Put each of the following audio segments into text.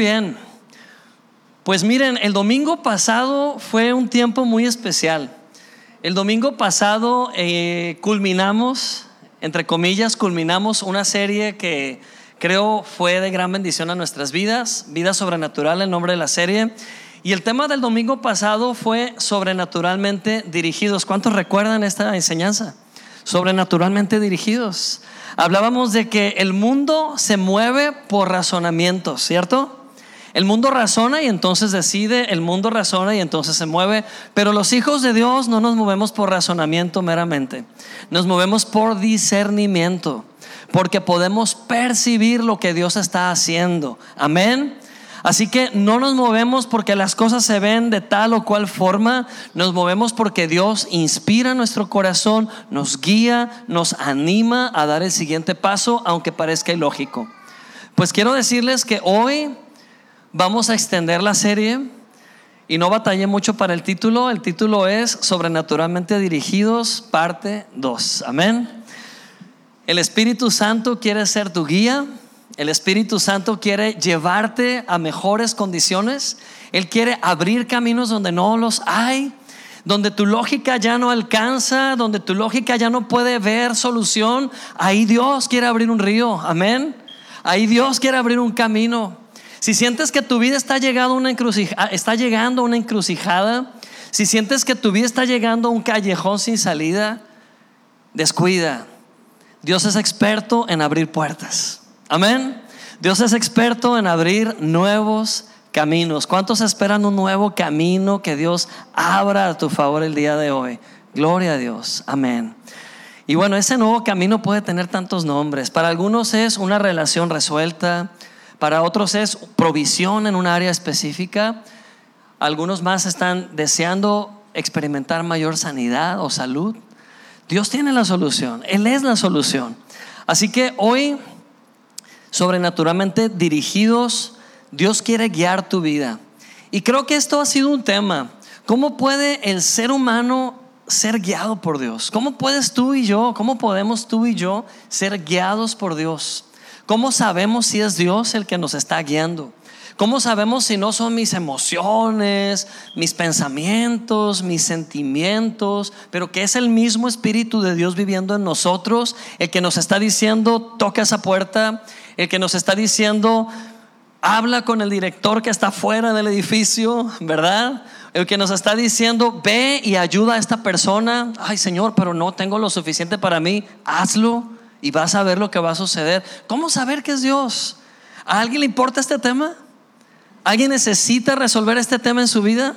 bien. Pues miren, el domingo pasado fue un tiempo muy especial. El domingo pasado eh, culminamos, entre comillas, culminamos una serie que creo fue de gran bendición a nuestras vidas, Vida Sobrenatural, el nombre de la serie. Y el tema del domingo pasado fue sobrenaturalmente dirigidos. ¿Cuántos recuerdan esta enseñanza? Sobrenaturalmente dirigidos. Hablábamos de que el mundo se mueve por razonamiento, ¿cierto? El mundo razona y entonces decide, el mundo razona y entonces se mueve, pero los hijos de Dios no nos movemos por razonamiento meramente, nos movemos por discernimiento, porque podemos percibir lo que Dios está haciendo. Amén. Así que no nos movemos porque las cosas se ven de tal o cual forma, nos movemos porque Dios inspira nuestro corazón, nos guía, nos anima a dar el siguiente paso, aunque parezca ilógico. Pues quiero decirles que hoy vamos a extender la serie y no batallé mucho para el título. El título es Sobrenaturalmente Dirigidos, parte 2. Amén. El Espíritu Santo quiere ser tu guía. El Espíritu Santo quiere llevarte a mejores condiciones. Él quiere abrir caminos donde no los hay, donde tu lógica ya no alcanza, donde tu lógica ya no puede ver solución. Ahí Dios quiere abrir un río. Amén. Ahí Dios quiere abrir un camino. Si sientes que tu vida está llegando a una encrucijada, está llegando a una encrucijada, si sientes que tu vida está llegando a un callejón sin salida, descuida. Dios es experto en abrir puertas. Amén. Dios es experto en abrir nuevos caminos. ¿Cuántos esperan un nuevo camino que Dios abra a tu favor el día de hoy? Gloria a Dios. Amén. Y bueno, ese nuevo camino puede tener tantos nombres. Para algunos es una relación resuelta, para otros es provisión en un área específica. Algunos más están deseando experimentar mayor sanidad o salud. Dios tiene la solución, Él es la solución. Así que hoy sobrenaturalmente dirigidos, Dios quiere guiar tu vida. Y creo que esto ha sido un tema. ¿Cómo puede el ser humano ser guiado por Dios? ¿Cómo puedes tú y yo, cómo podemos tú y yo ser guiados por Dios? ¿Cómo sabemos si es Dios el que nos está guiando? ¿Cómo sabemos si no son mis emociones, mis pensamientos, mis sentimientos, pero que es el mismo Espíritu de Dios viviendo en nosotros, el que nos está diciendo, toca esa puerta, el que nos está diciendo, habla con el director que está fuera del edificio, ¿verdad? El que nos está diciendo, ve y ayuda a esta persona. Ay Señor, pero no tengo lo suficiente para mí. Hazlo y vas a ver lo que va a suceder. ¿Cómo saber que es Dios? ¿A alguien le importa este tema? ¿Alguien necesita resolver este tema en su vida?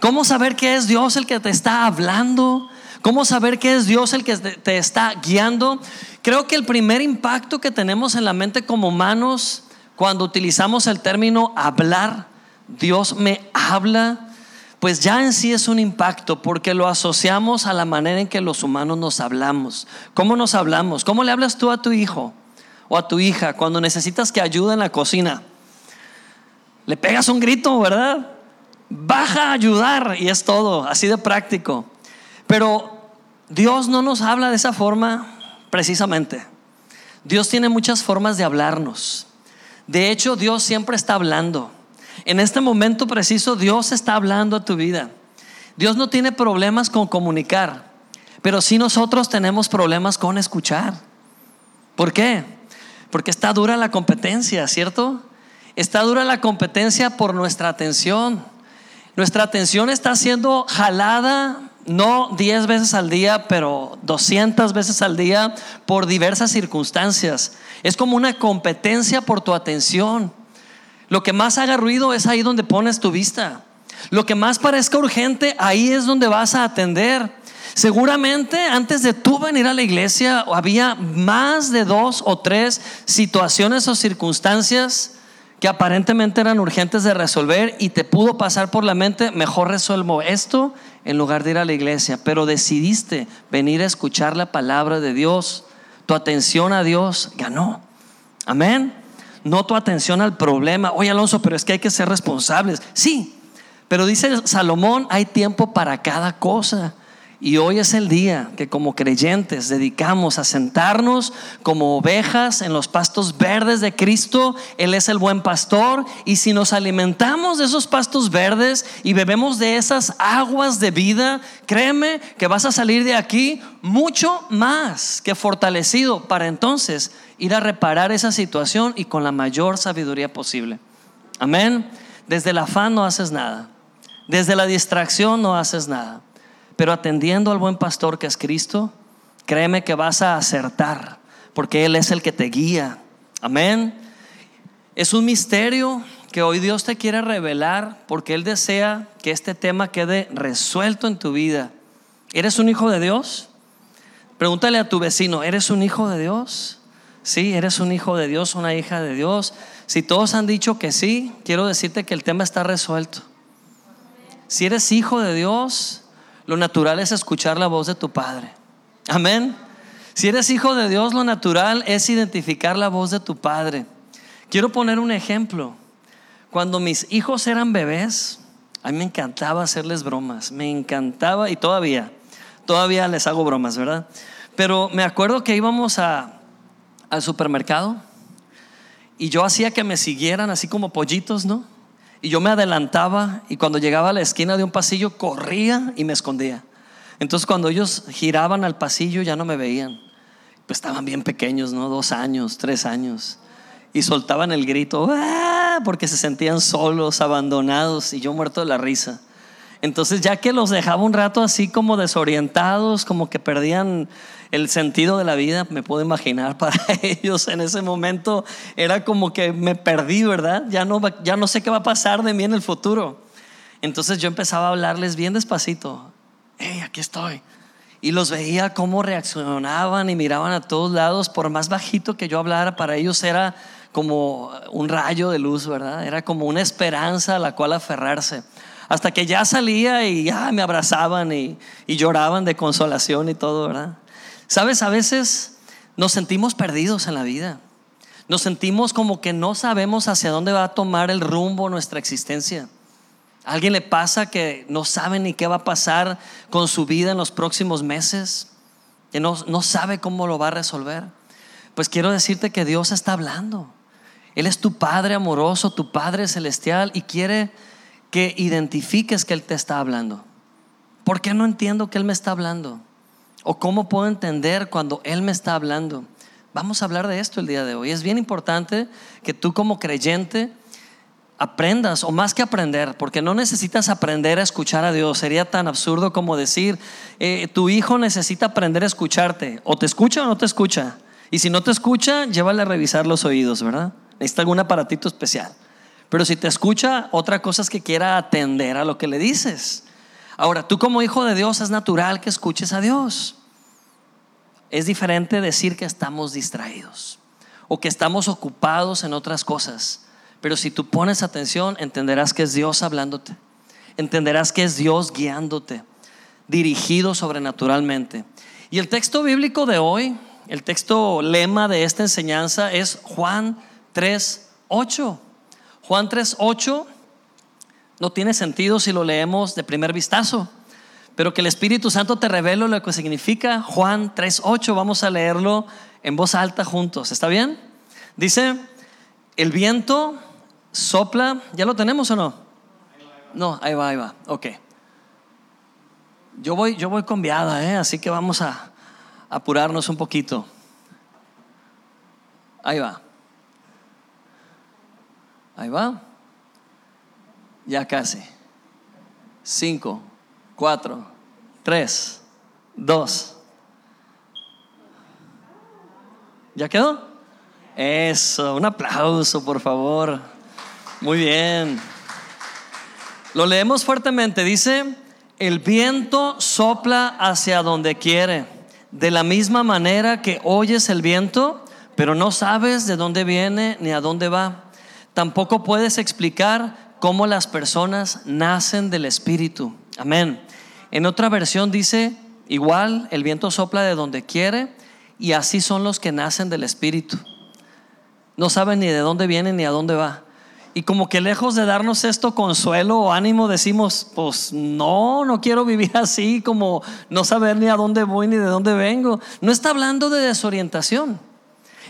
¿Cómo saber que es Dios el que te está hablando? ¿Cómo saber que es Dios el que te está guiando? Creo que el primer impacto que tenemos en la mente como humanos cuando utilizamos el término hablar, Dios me habla, pues ya en sí es un impacto porque lo asociamos a la manera en que los humanos nos hablamos. ¿Cómo nos hablamos? ¿Cómo le hablas tú a tu hijo o a tu hija cuando necesitas que ayude en la cocina? Le pegas un grito, ¿verdad? Baja a ayudar y es todo, así de práctico. Pero Dios no nos habla de esa forma precisamente. Dios tiene muchas formas de hablarnos. De hecho, Dios siempre está hablando. En este momento preciso, Dios está hablando a tu vida. Dios no tiene problemas con comunicar, pero sí nosotros tenemos problemas con escuchar. ¿Por qué? Porque está dura la competencia, ¿cierto? Está dura la competencia por nuestra atención. Nuestra atención está siendo jalada no 10 veces al día, pero 200 veces al día por diversas circunstancias. Es como una competencia por tu atención. Lo que más haga ruido es ahí donde pones tu vista. Lo que más parezca urgente, ahí es donde vas a atender. Seguramente antes de tú venir a la iglesia había más de dos o tres situaciones o circunstancias que aparentemente eran urgentes de resolver y te pudo pasar por la mente, mejor resuelvo esto en lugar de ir a la iglesia, pero decidiste venir a escuchar la palabra de Dios, tu atención a Dios ganó. Amén. No tu atención al problema. Oye, Alonso, pero es que hay que ser responsables. Sí, pero dice Salomón, hay tiempo para cada cosa. Y hoy es el día que como creyentes dedicamos a sentarnos como ovejas en los pastos verdes de Cristo. Él es el buen pastor. Y si nos alimentamos de esos pastos verdes y bebemos de esas aguas de vida, créeme que vas a salir de aquí mucho más que fortalecido para entonces ir a reparar esa situación y con la mayor sabiduría posible. Amén. Desde el afán no haces nada. Desde la distracción no haces nada. Pero atendiendo al buen pastor que es Cristo, créeme que vas a acertar, porque Él es el que te guía. Amén. Es un misterio que hoy Dios te quiere revelar porque Él desea que este tema quede resuelto en tu vida. ¿Eres un hijo de Dios? Pregúntale a tu vecino, ¿eres un hijo de Dios? Sí, eres un hijo de Dios, una hija de Dios. Si todos han dicho que sí, quiero decirte que el tema está resuelto. Si eres hijo de Dios, lo natural es escuchar la voz de tu Padre. Amén. Si eres hijo de Dios, lo natural es identificar la voz de tu Padre. Quiero poner un ejemplo. Cuando mis hijos eran bebés, a mí me encantaba hacerles bromas. Me encantaba y todavía, todavía les hago bromas, ¿verdad? Pero me acuerdo que íbamos a, al supermercado y yo hacía que me siguieran así como pollitos, ¿no? Y yo me adelantaba y cuando llegaba a la esquina de un pasillo corría y me escondía. Entonces cuando ellos giraban al pasillo ya no me veían. Pues estaban bien pequeños, ¿no? Dos años, tres años. Y soltaban el grito, ¡Ah! porque se sentían solos, abandonados y yo muerto de la risa. Entonces ya que los dejaba un rato así como desorientados, como que perdían el sentido de la vida, me puedo imaginar para ellos en ese momento era como que me perdí, ¿verdad? Ya no, ya no sé qué va a pasar de mí en el futuro. Entonces yo empezaba a hablarles bien despacito, hey, aquí estoy. Y los veía cómo reaccionaban y miraban a todos lados, por más bajito que yo hablara, para ellos era como un rayo de luz, ¿verdad? Era como una esperanza a la cual aferrarse. Hasta que ya salía y ya me abrazaban y, y lloraban de consolación y todo, ¿verdad? Sabes, a veces nos sentimos perdidos en la vida. Nos sentimos como que no sabemos hacia dónde va a tomar el rumbo nuestra existencia. ¿A alguien le pasa que no sabe ni qué va a pasar con su vida en los próximos meses? Que no, no sabe cómo lo va a resolver. Pues quiero decirte que Dios está hablando. Él es tu Padre amoroso, tu Padre celestial y quiere que identifiques que Él te está hablando. ¿Por qué no entiendo que Él me está hablando? ¿O cómo puedo entender cuando Él me está hablando? Vamos a hablar de esto el día de hoy. Es bien importante que tú como creyente aprendas, o más que aprender, porque no necesitas aprender a escuchar a Dios. Sería tan absurdo como decir, eh, tu hijo necesita aprender a escucharte. O te escucha o no te escucha. Y si no te escucha, llévale a revisar los oídos, ¿verdad? Necesita algún aparatito especial. Pero si te escucha, otra cosa es que quiera atender a lo que le dices. Ahora, tú como hijo de Dios es natural que escuches a Dios. Es diferente decir que estamos distraídos o que estamos ocupados en otras cosas. Pero si tú pones atención, entenderás que es Dios hablándote. Entenderás que es Dios guiándote, dirigido sobrenaturalmente. Y el texto bíblico de hoy, el texto lema de esta enseñanza es Juan 3:8. Juan 3:8 no tiene sentido si lo leemos de primer vistazo, pero que el Espíritu Santo te revele lo que significa Juan 3.8. Vamos a leerlo en voz alta juntos. ¿Está bien? Dice, el viento sopla, ¿ya lo tenemos o no? No, ahí va, ahí va. Ok. Yo voy, yo voy con viada, ¿eh? así que vamos a apurarnos un poquito. Ahí va. Ahí va. Ya casi. Cinco, cuatro, tres, dos. ¿Ya quedó? Eso, un aplauso, por favor. Muy bien. Lo leemos fuertemente. Dice, el viento sopla hacia donde quiere. De la misma manera que oyes el viento, pero no sabes de dónde viene ni a dónde va. Tampoco puedes explicar cómo las personas nacen del Espíritu. Amén. En otra versión dice, igual el viento sopla de donde quiere y así son los que nacen del Espíritu. No saben ni de dónde viene ni a dónde va. Y como que lejos de darnos esto consuelo o ánimo, decimos, pues no, no quiero vivir así, como no saber ni a dónde voy ni de dónde vengo. No está hablando de desorientación,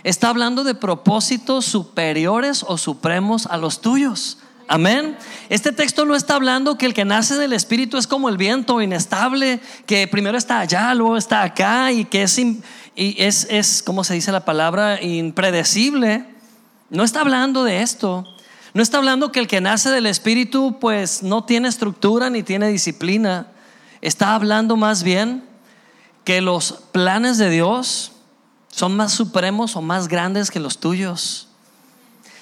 está hablando de propósitos superiores o supremos a los tuyos. Amén. Este texto no está hablando que el que nace del Espíritu es como el viento inestable, que primero está allá, luego está acá y que es, y es, es ¿cómo se dice la palabra? Impredecible. No está hablando de esto. No está hablando que el que nace del Espíritu pues no tiene estructura ni tiene disciplina. Está hablando más bien que los planes de Dios son más supremos o más grandes que los tuyos.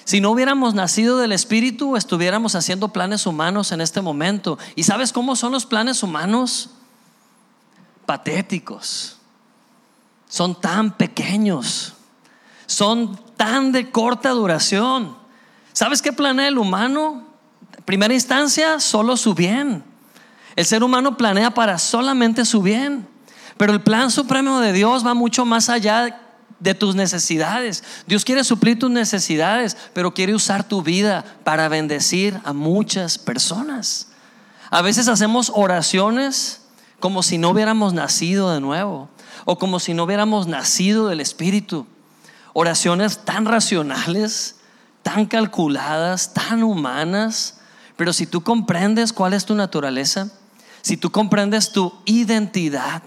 Si no hubiéramos nacido del Espíritu, estuviéramos haciendo planes humanos en este momento. ¿Y sabes cómo son los planes humanos? Patéticos. Son tan pequeños. Son tan de corta duración. ¿Sabes qué planea el humano? primera instancia, solo su bien. El ser humano planea para solamente su bien. Pero el plan supremo de Dios va mucho más allá de tus necesidades. Dios quiere suplir tus necesidades, pero quiere usar tu vida para bendecir a muchas personas. A veces hacemos oraciones como si no hubiéramos nacido de nuevo o como si no hubiéramos nacido del Espíritu. Oraciones tan racionales tan calculadas, tan humanas, pero si tú comprendes cuál es tu naturaleza, si tú comprendes tu identidad,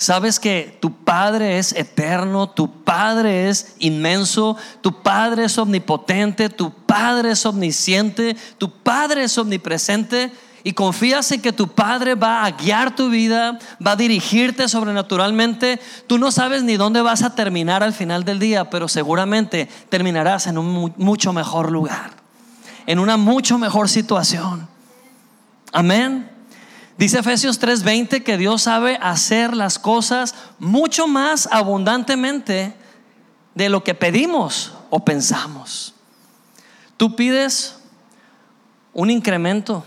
sabes que tu Padre es eterno, tu Padre es inmenso, tu Padre es omnipotente, tu Padre es omnisciente, tu Padre es omnipresente y confías en que tu Padre va a guiar tu vida, va a dirigirte sobrenaturalmente, tú no sabes ni dónde vas a terminar al final del día, pero seguramente terminarás en un mucho mejor lugar, en una mucho mejor situación. Amén. Dice Efesios 3:20 que Dios sabe hacer las cosas mucho más abundantemente de lo que pedimos o pensamos. Tú pides un incremento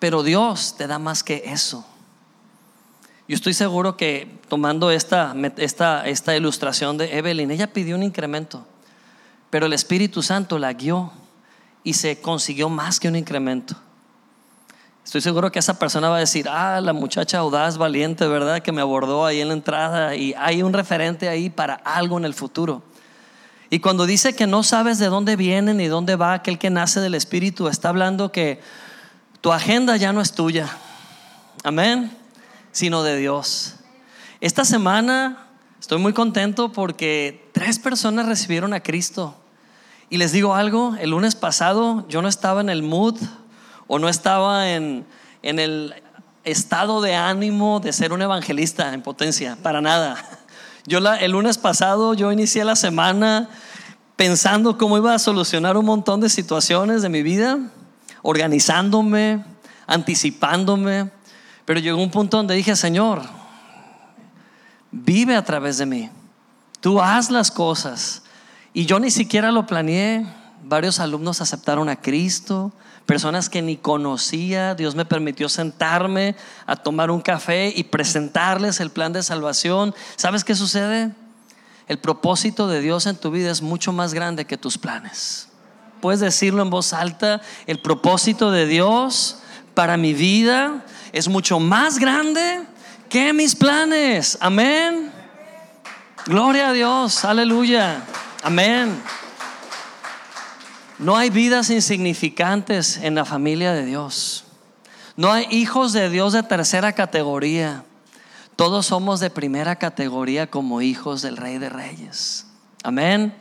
pero Dios te da más que eso. Yo estoy seguro que tomando esta, esta, esta ilustración de Evelyn, ella pidió un incremento, pero el Espíritu Santo la guió y se consiguió más que un incremento. Estoy seguro que esa persona va a decir, ah, la muchacha audaz, valiente, ¿verdad? Que me abordó ahí en la entrada y hay un referente ahí para algo en el futuro. Y cuando dice que no sabes de dónde viene ni dónde va aquel que nace del Espíritu, está hablando que tu agenda ya no es tuya, amén, sino de Dios. Esta semana estoy muy contento porque tres personas recibieron a Cristo. Y les digo algo, el lunes pasado yo no estaba en el mood o no estaba en, en el estado de ánimo de ser un evangelista en potencia, para nada. Yo el lunes pasado yo inicié la semana pensando cómo iba a solucionar un montón de situaciones de mi vida organizándome, anticipándome, pero llegó un punto donde dije, Señor, vive a través de mí, tú haz las cosas. Y yo ni siquiera lo planeé, varios alumnos aceptaron a Cristo, personas que ni conocía, Dios me permitió sentarme a tomar un café y presentarles el plan de salvación. ¿Sabes qué sucede? El propósito de Dios en tu vida es mucho más grande que tus planes puedes decirlo en voz alta, el propósito de Dios para mi vida es mucho más grande que mis planes. Amén. Gloria a Dios, aleluya. Amén. No hay vidas insignificantes en la familia de Dios. No hay hijos de Dios de tercera categoría. Todos somos de primera categoría como hijos del Rey de Reyes. Amén.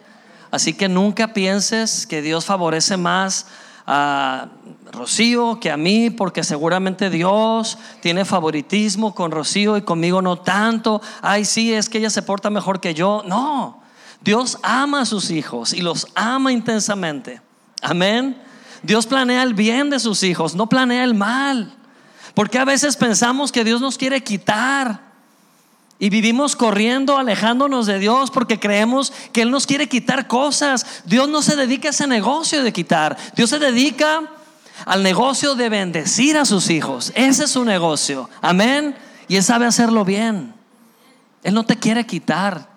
Así que nunca pienses que Dios favorece más a Rocío que a mí, porque seguramente Dios tiene favoritismo con Rocío y conmigo no tanto. Ay, sí, es que ella se porta mejor que yo. No, Dios ama a sus hijos y los ama intensamente. Amén. Dios planea el bien de sus hijos, no planea el mal. Porque a veces pensamos que Dios nos quiere quitar. Y vivimos corriendo, alejándonos de Dios porque creemos que Él nos quiere quitar cosas. Dios no se dedica a ese negocio de quitar. Dios se dedica al negocio de bendecir a sus hijos. Ese es su negocio. Amén. Y Él sabe hacerlo bien. Él no te quiere quitar.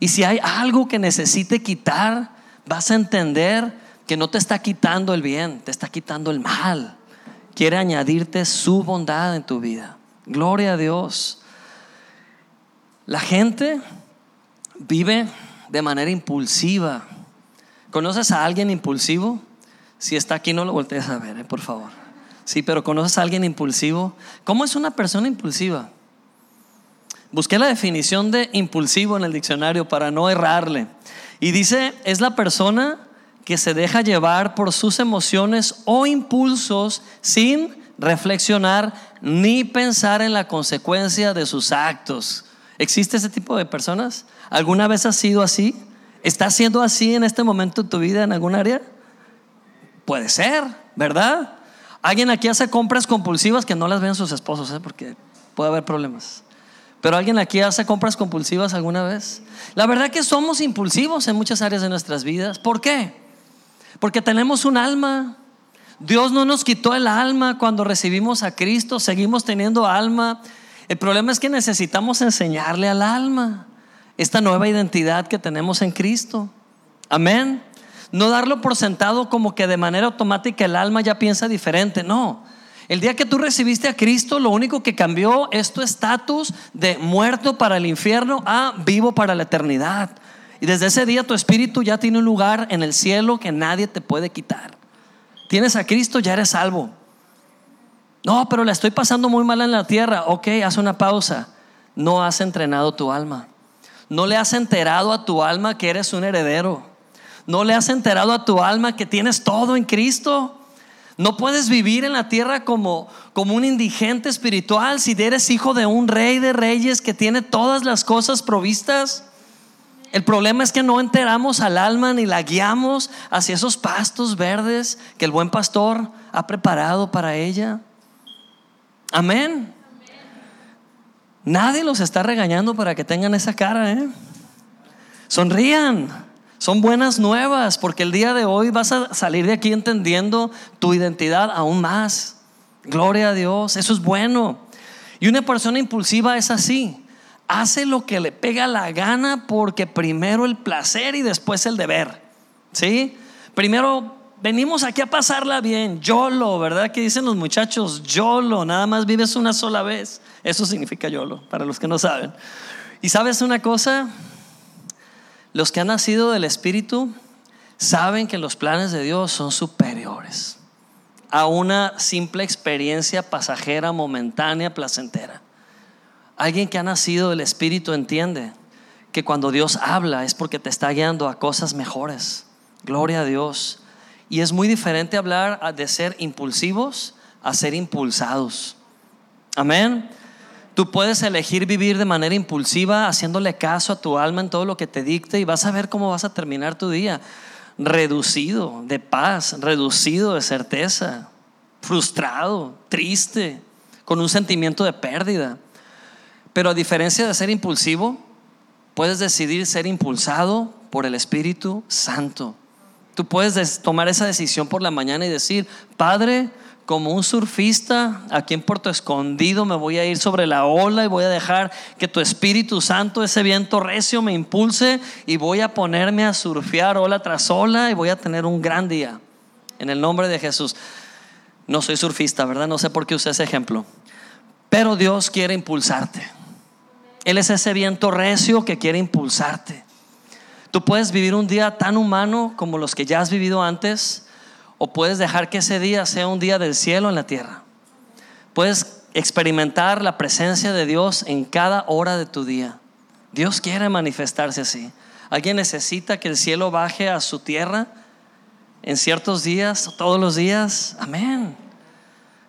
Y si hay algo que necesite quitar, vas a entender que no te está quitando el bien, te está quitando el mal. Quiere añadirte su bondad en tu vida. Gloria a Dios. La gente vive de manera impulsiva. ¿Conoces a alguien impulsivo? Si está aquí, no lo voltees a ver, eh, por favor. Sí, pero ¿conoces a alguien impulsivo? ¿Cómo es una persona impulsiva? Busqué la definición de impulsivo en el diccionario para no errarle. Y dice, es la persona que se deja llevar por sus emociones o impulsos sin reflexionar ni pensar en la consecuencia de sus actos. ¿Existe ese tipo de personas? ¿Alguna vez has sido así? ¿Estás siendo así en este momento de tu vida en algún área? Puede ser, ¿verdad? Alguien aquí hace compras compulsivas que no las ven sus esposos, ¿eh? porque puede haber problemas. Pero alguien aquí hace compras compulsivas alguna vez. La verdad que somos impulsivos en muchas áreas de nuestras vidas. ¿Por qué? Porque tenemos un alma. Dios no nos quitó el alma cuando recibimos a Cristo, seguimos teniendo alma. El problema es que necesitamos enseñarle al alma esta nueva identidad que tenemos en Cristo. Amén. No darlo por sentado como que de manera automática el alma ya piensa diferente. No. El día que tú recibiste a Cristo, lo único que cambió es tu estatus de muerto para el infierno a vivo para la eternidad. Y desde ese día tu espíritu ya tiene un lugar en el cielo que nadie te puede quitar. Tienes a Cristo, ya eres salvo. No, pero la estoy pasando muy mal en la tierra. Ok, haz una pausa. No has entrenado tu alma. No le has enterado a tu alma que eres un heredero. No le has enterado a tu alma que tienes todo en Cristo. No puedes vivir en la tierra como, como un indigente espiritual si eres hijo de un rey de reyes que tiene todas las cosas provistas. El problema es que no enteramos al alma ni la guiamos hacia esos pastos verdes que el buen pastor ha preparado para ella. Amén. Nadie los está regañando para que tengan esa cara, ¿eh? Sonrían. Son buenas nuevas porque el día de hoy vas a salir de aquí entendiendo tu identidad aún más. Gloria a Dios, eso es bueno. Y una persona impulsiva es así. Hace lo que le pega la gana porque primero el placer y después el deber. ¿Sí? Primero venimos aquí a pasarla bien, YOLO, ¿verdad? Que dicen los muchachos, YOLO, nada más vives una sola vez. Eso significa YOLO, para los que no saben. Y sabes una cosa, los que han nacido del Espíritu saben que los planes de Dios son superiores a una simple experiencia pasajera, momentánea, placentera. Alguien que ha nacido del Espíritu entiende que cuando Dios habla es porque te está guiando a cosas mejores. Gloria a Dios. Y es muy diferente hablar de ser impulsivos a ser impulsados. Amén. Tú puedes elegir vivir de manera impulsiva, haciéndole caso a tu alma en todo lo que te dicte y vas a ver cómo vas a terminar tu día. Reducido de paz, reducido de certeza, frustrado, triste, con un sentimiento de pérdida. Pero a diferencia de ser impulsivo, puedes decidir ser impulsado por el Espíritu Santo. Tú puedes tomar esa decisión por la mañana y decir, Padre, como un surfista aquí en Puerto Escondido me voy a ir sobre la ola y voy a dejar que tu Espíritu Santo, ese viento recio, me impulse y voy a ponerme a surfear ola tras ola y voy a tener un gran día. En el nombre de Jesús. No soy surfista, ¿verdad? No sé por qué usé ese ejemplo. Pero Dios quiere impulsarte. Él es ese viento recio que quiere impulsarte. Tú puedes vivir un día tan humano como los que ya has vivido antes, o puedes dejar que ese día sea un día del cielo en la tierra. Puedes experimentar la presencia de Dios en cada hora de tu día. Dios quiere manifestarse así. ¿Alguien necesita que el cielo baje a su tierra en ciertos días, todos los días? Amén.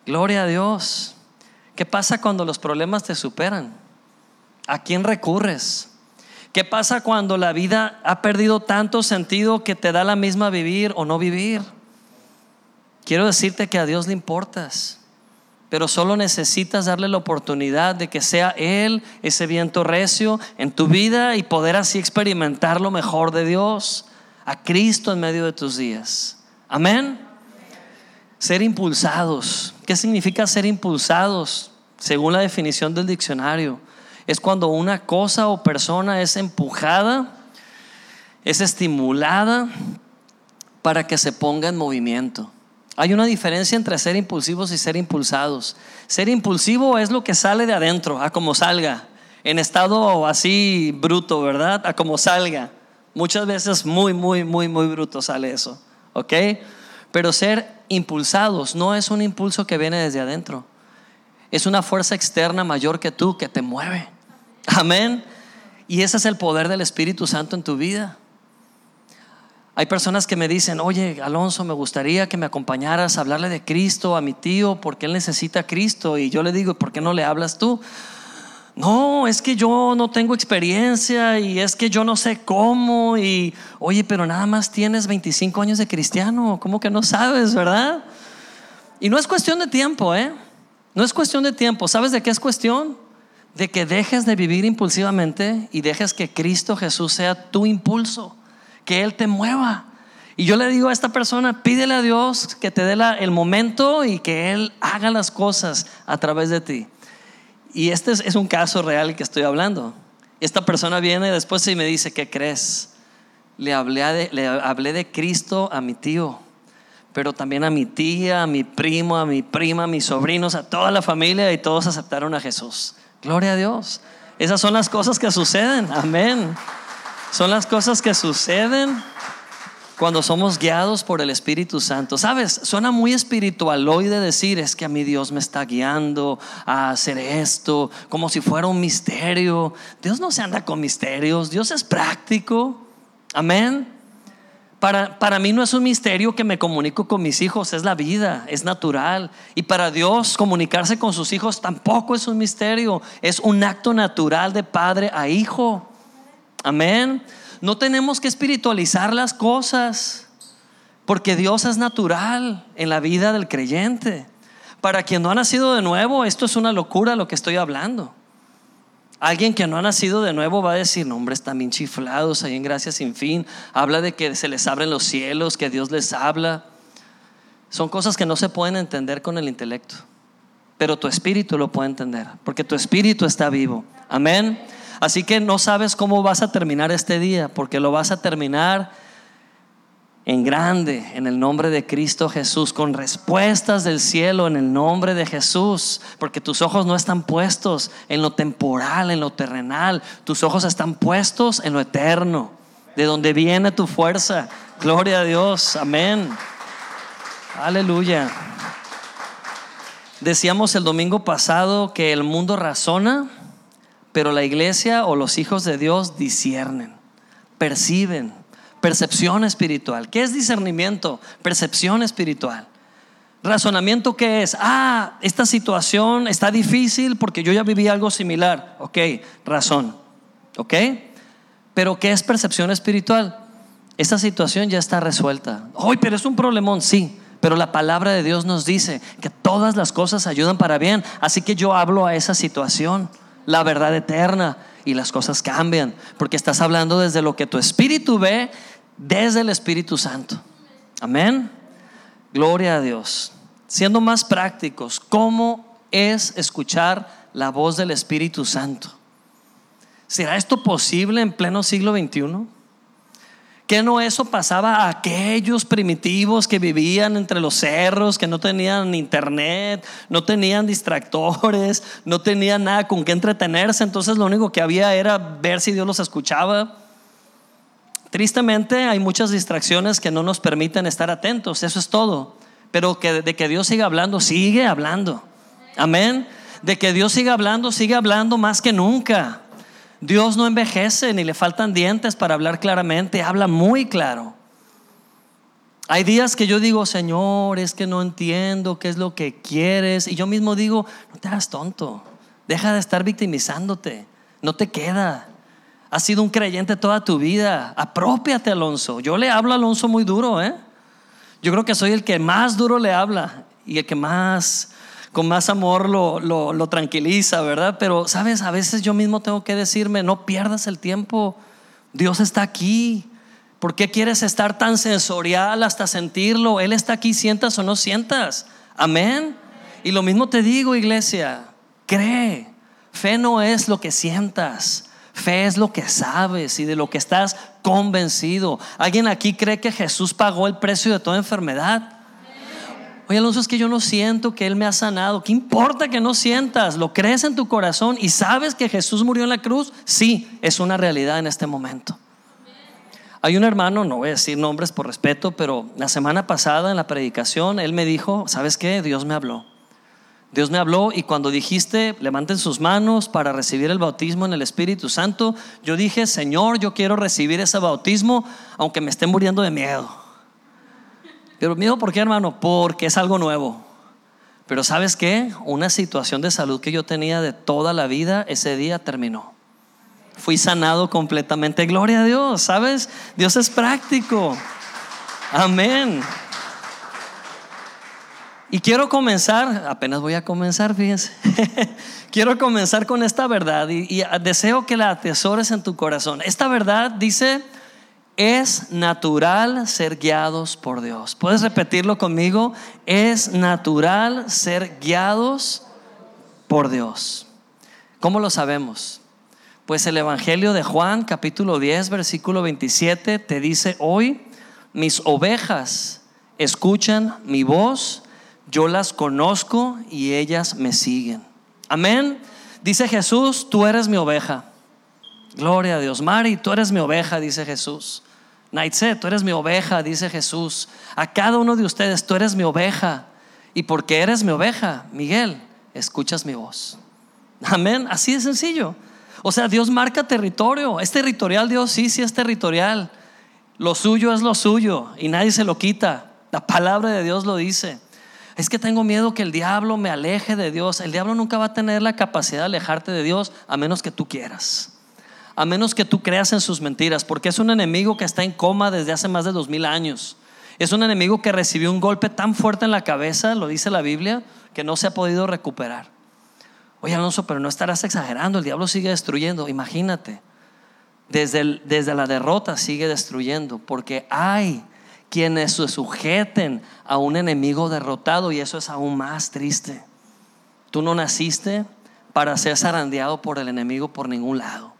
Gloria a Dios. ¿Qué pasa cuando los problemas te superan? ¿A quién recurres? ¿Qué pasa cuando la vida ha perdido tanto sentido que te da la misma vivir o no vivir? Quiero decirte que a Dios le importas, pero solo necesitas darle la oportunidad de que sea Él ese viento recio en tu vida y poder así experimentar lo mejor de Dios, a Cristo en medio de tus días. Amén. Ser impulsados. ¿Qué significa ser impulsados? Según la definición del diccionario es cuando una cosa o persona es empujada, es estimulada para que se ponga en movimiento. Hay una diferencia entre ser impulsivos y ser impulsados. Ser impulsivo es lo que sale de adentro, a como salga, en estado así bruto, ¿verdad? A como salga. Muchas veces muy, muy, muy, muy bruto sale eso, ¿ok? Pero ser impulsados no es un impulso que viene desde adentro. Es una fuerza externa mayor que tú que te mueve. Amén. Y ese es el poder del Espíritu Santo en tu vida. Hay personas que me dicen, oye, Alonso, me gustaría que me acompañaras a hablarle de Cristo a mi tío porque él necesita Cristo. Y yo le digo, ¿por qué no le hablas tú? No, es que yo no tengo experiencia y es que yo no sé cómo. Y oye, pero nada más tienes 25 años de cristiano, ¿cómo que no sabes, verdad? Y no es cuestión de tiempo, ¿eh? No es cuestión de tiempo. ¿Sabes de qué es cuestión? De que dejes de vivir impulsivamente y dejes que Cristo Jesús sea tu impulso, que Él te mueva. Y yo le digo a esta persona, pídele a Dios que te dé el momento y que Él haga las cosas a través de ti. Y este es, un caso real que estoy hablando. Esta persona viene después y me dice, ¿qué crees? Le hablé, de, le hablé de Cristo a mi tío, pero también a mi tía, a mi primo, a mi prima, a mis sobrinos, a toda la familia y todos aceptaron a Jesús. Gloria a Dios. Esas son las cosas que suceden. Amén. Son las cosas que suceden cuando somos guiados por el Espíritu Santo. Sabes, suena muy espiritual hoy de decir, es que a mi Dios me está guiando a hacer esto, como si fuera un misterio. Dios no se anda con misterios, Dios es práctico. Amén. Para, para mí no es un misterio que me comunico con mis hijos, es la vida, es natural. Y para Dios comunicarse con sus hijos tampoco es un misterio, es un acto natural de padre a hijo. Amén. No tenemos que espiritualizar las cosas, porque Dios es natural en la vida del creyente. Para quien no ha nacido de nuevo, esto es una locura lo que estoy hablando. Alguien que no ha nacido de nuevo va a decir, no bien chiflados ahí en gracia sin fin. Habla de que se les abren los cielos, que Dios les habla. Son cosas que no se pueden entender con el intelecto, pero tu espíritu lo puede entender, porque tu espíritu está vivo. Amén. Así que no sabes cómo vas a terminar este día, porque lo vas a terminar en grande, en el nombre de Cristo Jesús, con respuestas del cielo en el nombre de Jesús, porque tus ojos no están puestos en lo temporal, en lo terrenal, tus ojos están puestos en lo eterno, de donde viene tu fuerza. Gloria a Dios, amén. Aleluya. Decíamos el domingo pasado que el mundo razona pero la iglesia o los hijos de Dios disciernen, perciben, percepción espiritual. ¿Qué es discernimiento? Percepción espiritual. Razonamiento qué es? Ah, esta situación está difícil porque yo ya viví algo similar. Ok, razón. Ok. Pero ¿qué es percepción espiritual? Esta situación ya está resuelta. Hoy, pero es un problemón, sí. Pero la palabra de Dios nos dice que todas las cosas ayudan para bien. Así que yo hablo a esa situación la verdad eterna y las cosas cambian, porque estás hablando desde lo que tu espíritu ve, desde el Espíritu Santo. Amén. Gloria a Dios. Siendo más prácticos, ¿cómo es escuchar la voz del Espíritu Santo? ¿Será esto posible en pleno siglo XXI? ¿Qué no eso pasaba a aquellos primitivos que vivían entre los cerros, que no tenían internet, no tenían distractores, no tenían nada con qué entretenerse? Entonces lo único que había era ver si Dios los escuchaba. Tristemente hay muchas distracciones que no nos permiten estar atentos, eso es todo. Pero que de que Dios siga hablando, sigue hablando. Amén. De que Dios siga hablando, sigue hablando más que nunca. Dios no envejece ni le faltan dientes para hablar claramente, habla muy claro. Hay días que yo digo, Señor, es que no entiendo qué es lo que quieres. Y yo mismo digo, no te hagas tonto, deja de estar victimizándote, no te queda. Has sido un creyente toda tu vida, apropiate Alonso. Yo le hablo a Alonso muy duro, ¿eh? Yo creo que soy el que más duro le habla y el que más con más amor lo, lo, tranquiliza, ¿verdad? Pero, ¿sabes? A veces yo mismo tengo que decirme, no pierdas el tiempo, Dios está aquí. ¿Por qué quieres estar tan sensorial hasta sentirlo? Él está aquí, sientas o no sientas. Amén. Y lo mismo te digo, iglesia, cree. Fe no es lo que sientas. Fe es lo que sabes y de lo que estás convencido. ¿Alguien aquí cree que Jesús pagó el precio de toda enfermedad? Oye, Alonso, es que yo no siento que Él me ha sanado. ¿Qué importa que no sientas? ¿Lo crees en tu corazón y sabes que Jesús murió en la cruz? Sí, es una realidad en este momento. Hay un hermano, no voy a decir nombres por respeto, pero la semana pasada en la predicación, él me dijo, ¿sabes qué? Dios me habló. Dios me habló y cuando dijiste, levanten sus manos para recibir el bautismo en el Espíritu Santo, yo dije, Señor, yo quiero recibir ese bautismo aunque me esté muriendo de miedo. Pero miedo, ¿por qué, hermano? Porque es algo nuevo. Pero ¿sabes qué? Una situación de salud que yo tenía de toda la vida, ese día terminó. Fui sanado completamente. Gloria a Dios, ¿sabes? Dios es práctico. Amén. Y quiero comenzar, apenas voy a comenzar, fíjense. quiero comenzar con esta verdad y, deseo que la atesores en tu corazón. Esta verdad dice, es natural ser guiados por Dios. ¿Puedes repetirlo conmigo? Es natural ser guiados por Dios. ¿Cómo lo sabemos? Pues el Evangelio de Juan, capítulo 10, versículo 27, te dice, hoy mis ovejas escuchan mi voz yo las conozco y ellas me siguen. Amén. Dice Jesús, tú eres mi oveja. Gloria a Dios. Mari, tú eres mi oveja, dice Jesús. Naitse, tú eres mi oveja, dice Jesús. A cada uno de ustedes, tú eres mi oveja. Y porque eres mi oveja, Miguel, escuchas mi voz. Amén. Así de sencillo. O sea, Dios marca territorio. Es territorial Dios, sí, sí es territorial. Lo suyo es lo suyo y nadie se lo quita. La palabra de Dios lo dice es que tengo miedo que el diablo me aleje de Dios. El diablo nunca va a tener la capacidad de alejarte de Dios a menos que tú quieras. A menos que tú creas en sus mentiras, porque es un enemigo que está en coma desde hace más de dos mil años. Es un enemigo que recibió un golpe tan fuerte en la cabeza, lo dice la Biblia, que no se ha podido recuperar. Oye, Alonso, pero no estarás exagerando, el diablo sigue destruyendo. Imagínate, desde, desde la derrota sigue destruyendo, porque hay quienes se sujeten a un enemigo derrotado y eso es aún más triste. Tú no naciste para ser zarandeado por el enemigo por ningún lado.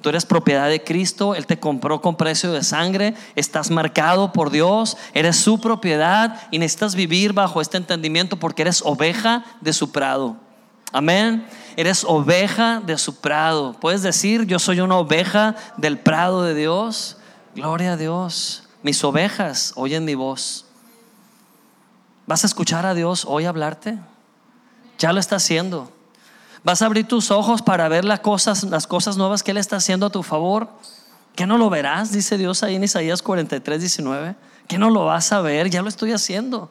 Tú eres propiedad de Cristo, Él te compró con precio de sangre, estás marcado por Dios, eres su propiedad y necesitas vivir bajo este entendimiento porque eres oveja de su prado. Amén. Eres oveja de su prado. Puedes decir, yo soy una oveja del prado de Dios. Gloria a Dios. Mis ovejas oyen mi voz. ¿Vas a escuchar a Dios hoy hablarte? Ya lo está haciendo. ¿Vas a abrir tus ojos para ver las cosas, las cosas nuevas que Él está haciendo a tu favor? ¿Que no lo verás? Dice Dios ahí en Isaías 43, 19. ¿Que no lo vas a ver? Ya lo estoy haciendo.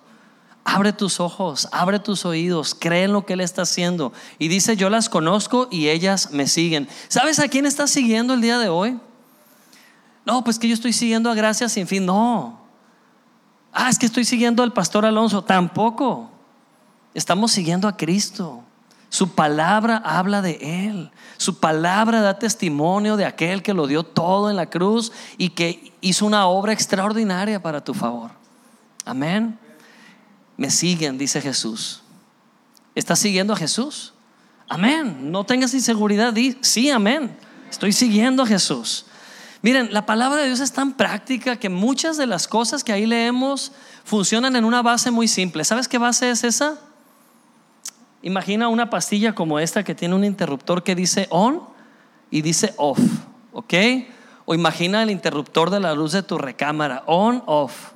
Abre tus ojos, abre tus oídos, cree en lo que Él está haciendo. Y dice, yo las conozco y ellas me siguen. ¿Sabes a quién estás siguiendo el día de hoy? No, pues que yo estoy siguiendo a Gracia sin fin. No. Ah, es que estoy siguiendo al pastor Alonso. Tampoco. Estamos siguiendo a Cristo. Su palabra habla de Él. Su palabra da testimonio de aquel que lo dio todo en la cruz y que hizo una obra extraordinaria para tu favor. Amén. Me siguen, dice Jesús. ¿Estás siguiendo a Jesús? Amén. No tengas inseguridad. sí, amén. Estoy siguiendo a Jesús. Miren, la palabra de Dios es tan práctica que muchas de las cosas que ahí leemos funcionan en una base muy simple. ¿Sabes qué base es esa? Imagina una pastilla como esta que tiene un interruptor que dice on y dice off, ¿ok? O imagina el interruptor de la luz de tu recámara, on, off.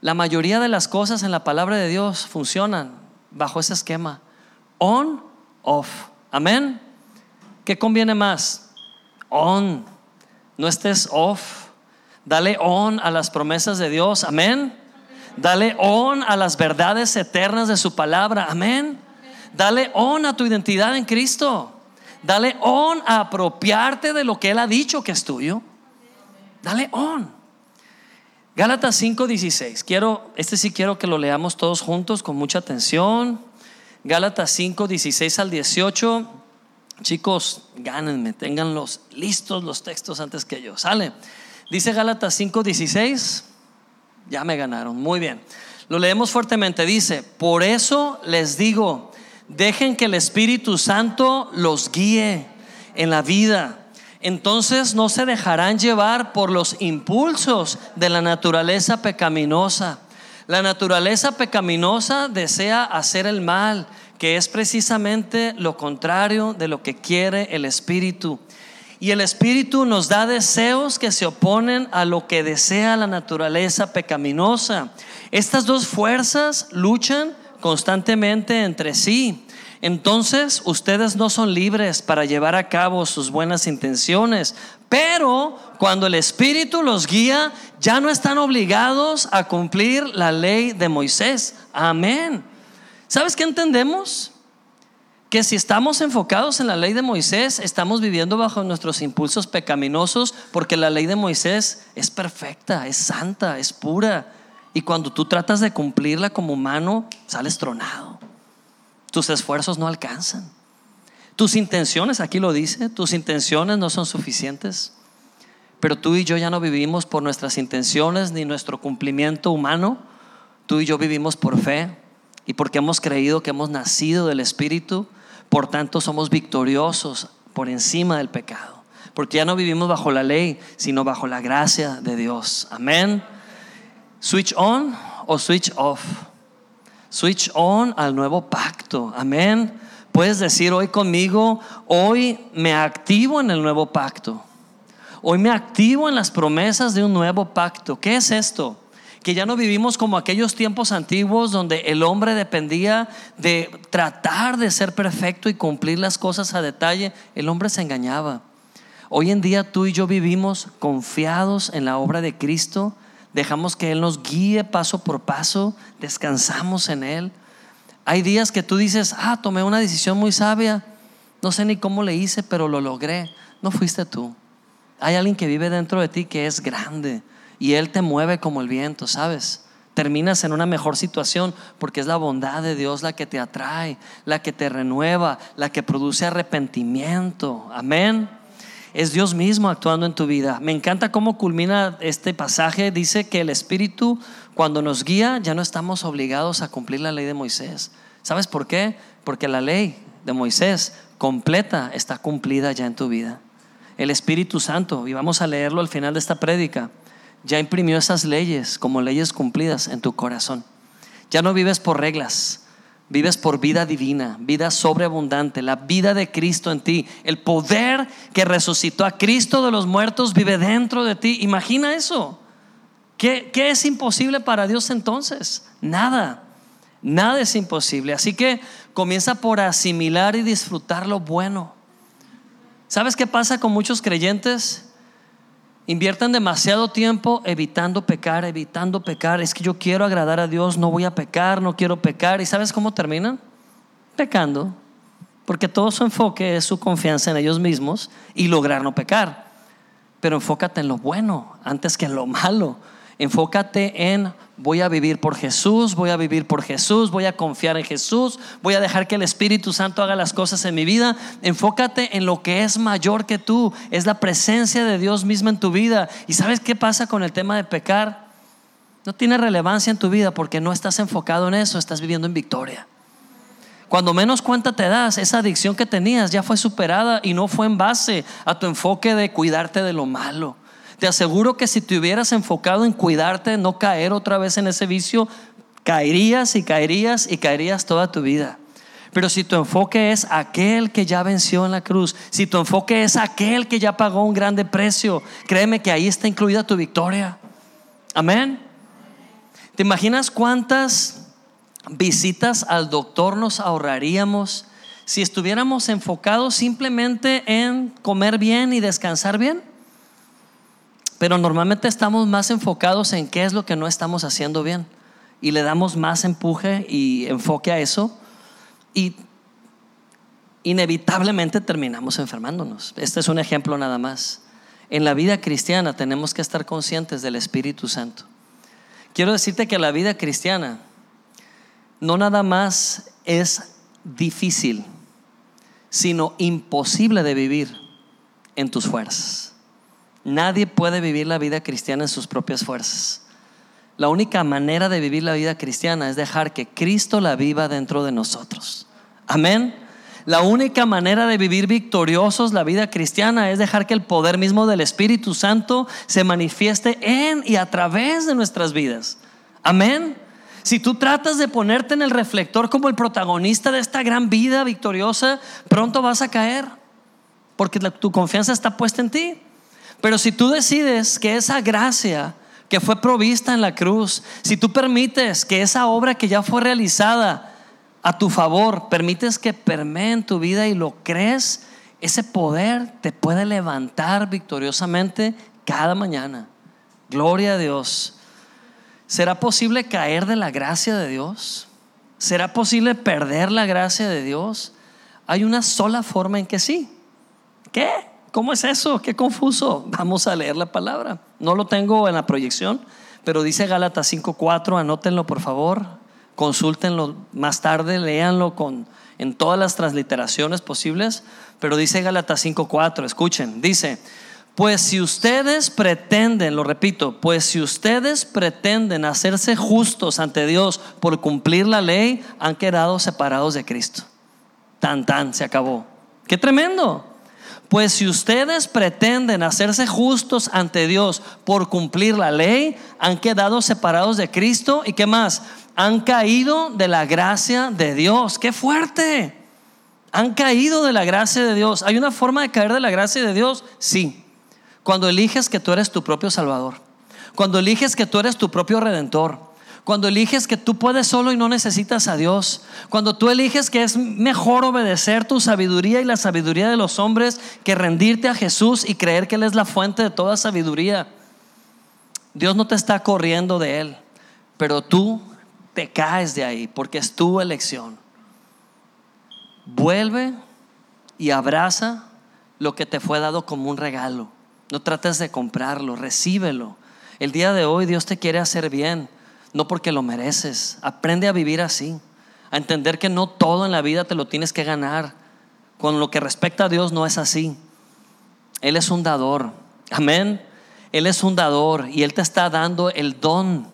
La mayoría de las cosas en la palabra de Dios funcionan bajo ese esquema, on, off. Amén. ¿Qué conviene más? On no estés off. Dale on a las promesas de Dios. Amén. Dale on a las verdades eternas de su palabra. Amén. Dale on a tu identidad en Cristo. Dale on a apropiarte de lo que Él ha dicho que es tuyo. Dale on. Gálatas 5:16. Quiero, este sí quiero que lo leamos todos juntos con mucha atención. Gálatas 5:16 al 18. Chicos, gánenme, tenganlos listos los textos antes que yo. Sale. Dice Gálatas 5:16. Ya me ganaron. Muy bien. Lo leemos fuertemente. Dice, por eso les digo, dejen que el Espíritu Santo los guíe en la vida. entonces no se dejarán llevar por los impulsos de la naturaleza pecaminosa. La naturaleza pecaminosa desea hacer el mal, que es precisamente lo contrario de lo que quiere el Espíritu. Y el Espíritu nos da deseos que se oponen a lo que desea la naturaleza pecaminosa. Estas dos fuerzas luchan constantemente entre sí. Entonces ustedes no son libres para llevar a cabo sus buenas intenciones, pero cuando el Espíritu los guía, ya no están obligados a cumplir la ley de Moisés. Amén. ¿Sabes qué entendemos? Que si estamos enfocados en la ley de Moisés, estamos viviendo bajo nuestros impulsos pecaminosos, porque la ley de Moisés es perfecta, es santa, es pura. Y cuando tú tratas de cumplirla como humano, sales tronado. Tus esfuerzos no alcanzan. Tus intenciones, aquí lo dice, tus intenciones no son suficientes. Pero tú y yo ya no vivimos por nuestras intenciones ni nuestro cumplimiento humano. Tú y yo vivimos por fe y porque hemos creído que hemos nacido del Espíritu. Por tanto, somos victoriosos por encima del pecado. Porque ya no vivimos bajo la ley, sino bajo la gracia de Dios. Amén. Switch on o switch off. Switch on al nuevo pacto. Amén. Puedes decir hoy conmigo, hoy me activo en el nuevo pacto. Hoy me activo en las promesas de un nuevo pacto. ¿Qué es esto? Que ya no vivimos como aquellos tiempos antiguos donde el hombre dependía de tratar de ser perfecto y cumplir las cosas a detalle. El hombre se engañaba. Hoy en día tú y yo vivimos confiados en la obra de Cristo dejamos que Él nos guíe paso por paso, descansamos en Él. Hay días que tú dices, ah, tomé una decisión muy sabia, no sé ni cómo le hice, pero lo logré. No fuiste tú. Hay alguien que vive dentro de ti que es grande y Él te mueve como el viento, ¿sabes? Terminas en una mejor situación porque es la bondad de Dios la que te atrae, la que te renueva, la que produce arrepentimiento. Amén es Dios mismo actuando en tu vida. Me encanta cómo culmina este pasaje. Dice que el Espíritu, cuando nos guía, ya no estamos obligados a cumplir la ley de Moisés. ¿Sabes por qué? Porque la ley de Moisés completa está cumplida ya en tu vida. El Espíritu Santo, y vamos a leerlo al final de esta prédica, ya imprimió esas leyes como leyes cumplidas en tu corazón. Ya no vives por reglas, Vives por vida divina, vida sobreabundante, la vida de Cristo en ti. El poder que resucitó a Cristo de los muertos vive dentro de ti. Imagina eso. ¿Qué, ¿Qué, es imposible para Dios entonces? Nada. Nada es imposible. Así que comienza por asimilar y disfrutar lo bueno. ¿Sabes qué pasa con muchos creyentes? Inviertan demasiado tiempo evitando pecar, evitando pecar. Es que yo quiero agradar a Dios, no voy a pecar, no quiero pecar. ¿Y sabes cómo terminan? Pecando. Porque todo su enfoque es su confianza en ellos mismos y lograr no pecar. Pero enfócate en lo bueno antes que en lo malo. Enfócate en voy a vivir por Jesús, voy a vivir por Jesús, voy a confiar en Jesús, voy a dejar que el Espíritu Santo haga las cosas en mi vida. Enfócate en lo que es mayor que tú, es la presencia de Dios misma en tu vida. ¿Y sabes qué pasa con el tema de pecar? No tiene relevancia en tu vida porque no estás enfocado en eso, estás viviendo en victoria. Cuando menos cuenta te das, esa adicción que tenías ya fue superada y no fue en base a tu enfoque de cuidarte de lo malo te aseguro que si te hubieras enfocado en cuidarte, no caer otra vez en ese vicio, caerías y caerías y caerías toda tu vida. Pero si tu enfoque es aquel que ya venció en la cruz, si tu enfoque es aquel que ya pagó un grande precio, créeme que ahí está incluida tu victoria. Amén. ¿Te imaginas cuántas visitas al doctor nos ahorraríamos si estuviéramos enfocados simplemente en comer bien y descansar bien? Pero normalmente estamos más enfocados en qué es lo que no estamos haciendo bien. Y le damos más empuje y enfoque a eso. Y inevitablemente terminamos enfermándonos. Este es un ejemplo nada más. En la vida cristiana tenemos que estar conscientes del Espíritu Santo. Quiero decirte que la vida cristiana no nada más es difícil, sino imposible de vivir en tus fuerzas. Nadie puede vivir la vida cristiana en sus propias fuerzas. La única manera de vivir la vida cristiana es dejar que Cristo la viva dentro de nosotros. Amén. La única manera de vivir victoriosos la vida cristiana es dejar que el poder mismo del Espíritu Santo se manifieste en y a través de nuestras vidas. Amén. Si tú tratas de ponerte en el reflector como el protagonista de esta gran vida victoriosa, pronto vas a caer, porque tu confianza está puesta en ti. Pero si tú decides que esa gracia que fue provista en la cruz, si tú permites que esa obra que ya fue realizada a tu favor, permites que permee en tu vida y lo crees, ese poder te puede levantar victoriosamente cada mañana. Gloria a Dios. ¿Será posible caer de la gracia de Dios? ¿Será posible perder la gracia de Dios? Hay una sola forma en que sí. ¿Qué? ¿Cómo es eso? Qué confuso. Vamos a leer la palabra. No lo tengo en la proyección, pero dice Gálatas 5:4, anótenlo por favor, consúltenlo más tarde, léanlo con en todas las transliteraciones posibles, pero dice Gálatas 5:4, escuchen, dice, pues si ustedes pretenden, lo repito, pues si ustedes pretenden hacerse justos ante Dios por cumplir la ley, han quedado separados de Cristo. Tan, tan, se acabó. Qué tremendo. Pues si ustedes pretenden hacerse justos ante Dios por cumplir la ley, han quedado separados de Cristo y qué más, han caído de la gracia de Dios. Qué fuerte. Han caído de la gracia de Dios. ¿Hay una forma de caer de la gracia de Dios? Sí. Cuando eliges que tú eres tu propio Salvador. Cuando eliges que tú eres tu propio Redentor. Cuando eliges que tú puedes solo y no necesitas a Dios. Cuando tú eliges que es mejor obedecer tu sabiduría y la sabiduría de los hombres que rendirte a Jesús y creer que Él es la fuente de toda sabiduría. Dios no te está corriendo de Él, pero tú te caes de ahí porque es tu elección. Vuelve y abraza lo que te fue dado como un regalo. No trates de comprarlo, recíbelo. El día de hoy Dios te quiere hacer bien, no porque lo mereces. Aprende a vivir así, a entender que no todo en la vida te lo tienes que ganar. Con lo que respecta a Dios no es así. Él es un dador. Amén. Él es un dador y Él te está dando el don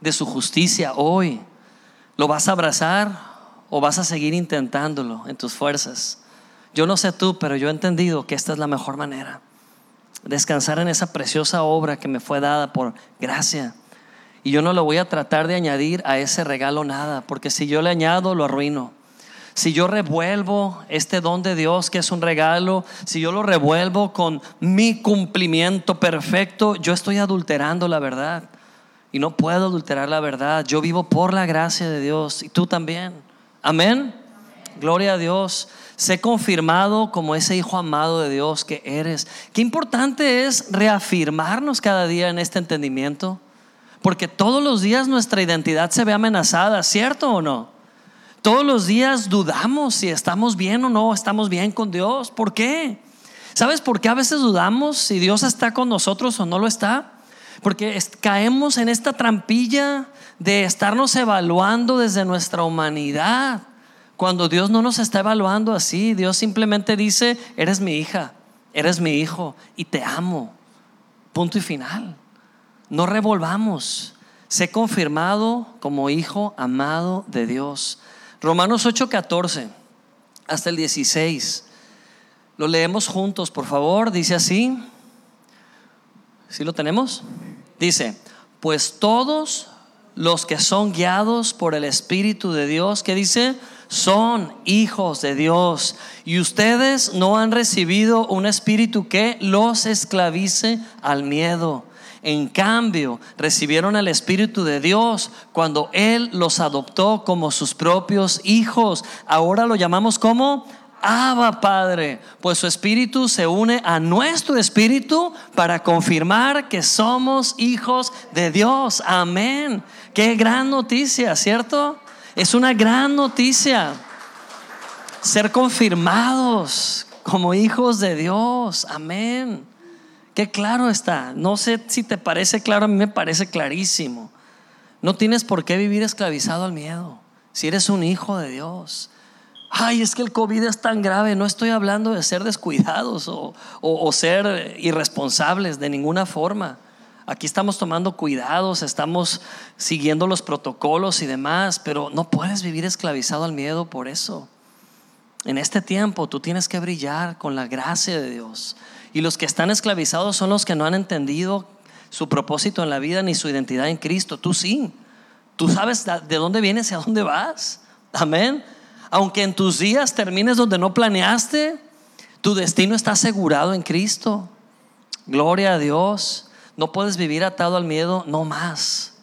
de su justicia hoy. ¿Lo vas a abrazar o vas a seguir intentándolo en tus fuerzas? Yo no sé tú, pero yo he entendido que esta es la mejor manera descansar en esa preciosa obra que me fue dada por gracia. Y yo no lo voy a tratar de añadir a ese regalo nada, porque si yo le añado, lo arruino. Si yo revuelvo este don de Dios que es un regalo, si yo lo revuelvo con mi cumplimiento perfecto, yo estoy adulterando la verdad. Y no puedo adulterar la verdad. Yo vivo por la gracia de Dios y tú también. Amén. Gloria a Dios. Sé confirmado como ese hijo amado de Dios que eres. Qué importante es reafirmarnos cada día en este entendimiento. Porque todos los días nuestra identidad se ve amenazada, ¿cierto o no? Todos los días dudamos si estamos bien o no, estamos bien con Dios. ¿Por qué? ¿Sabes por qué a veces dudamos si Dios está con nosotros o no lo está? Porque caemos en esta trampilla de estarnos evaluando desde nuestra humanidad. Cuando Dios no nos está evaluando así, Dios simplemente dice, eres mi hija, eres mi hijo y te amo. Punto y final. No revolvamos. Sé confirmado como hijo amado de Dios. Romanos 8:14 hasta el 16. Lo leemos juntos, por favor. Dice así. ¿Sí lo tenemos? Dice, pues todos los que son guiados por el Espíritu de Dios, ¿qué dice? son hijos de Dios y ustedes no han recibido un espíritu que los esclavice al miedo. En cambio, recibieron el Espíritu de Dios cuando Él los adoptó como sus propios hijos. Ahora lo llamamos como Abba Padre, pues su Espíritu se une a nuestro Espíritu para confirmar que somos hijos de Dios. Amén. Qué gran noticia, ¿cierto? Es una gran noticia ser confirmados como hijos de Dios. Amén. Qué claro está. No sé si te parece claro, a mí me parece clarísimo. No tienes por qué vivir esclavizado al miedo. Si eres un hijo de Dios. Ay, es que el COVID es tan grave. No estoy hablando de ser descuidados o, o ser irresponsables de ninguna forma. Aquí estamos tomando cuidados, estamos siguiendo los protocolos y demás, pero no puedes vivir esclavizado al miedo por eso. En este tiempo tú tienes que brillar con la gracia de Dios. Y los que están esclavizados son los que no han entendido su propósito en la vida ni su identidad en Cristo. Tú sí. Tú sabes de dónde vienes y a dónde vas. Amén. Aunque en tus días termines donde no planeaste, tu destino está asegurado en Cristo. Gloria a Dios. No puedes vivir atado al miedo, no más.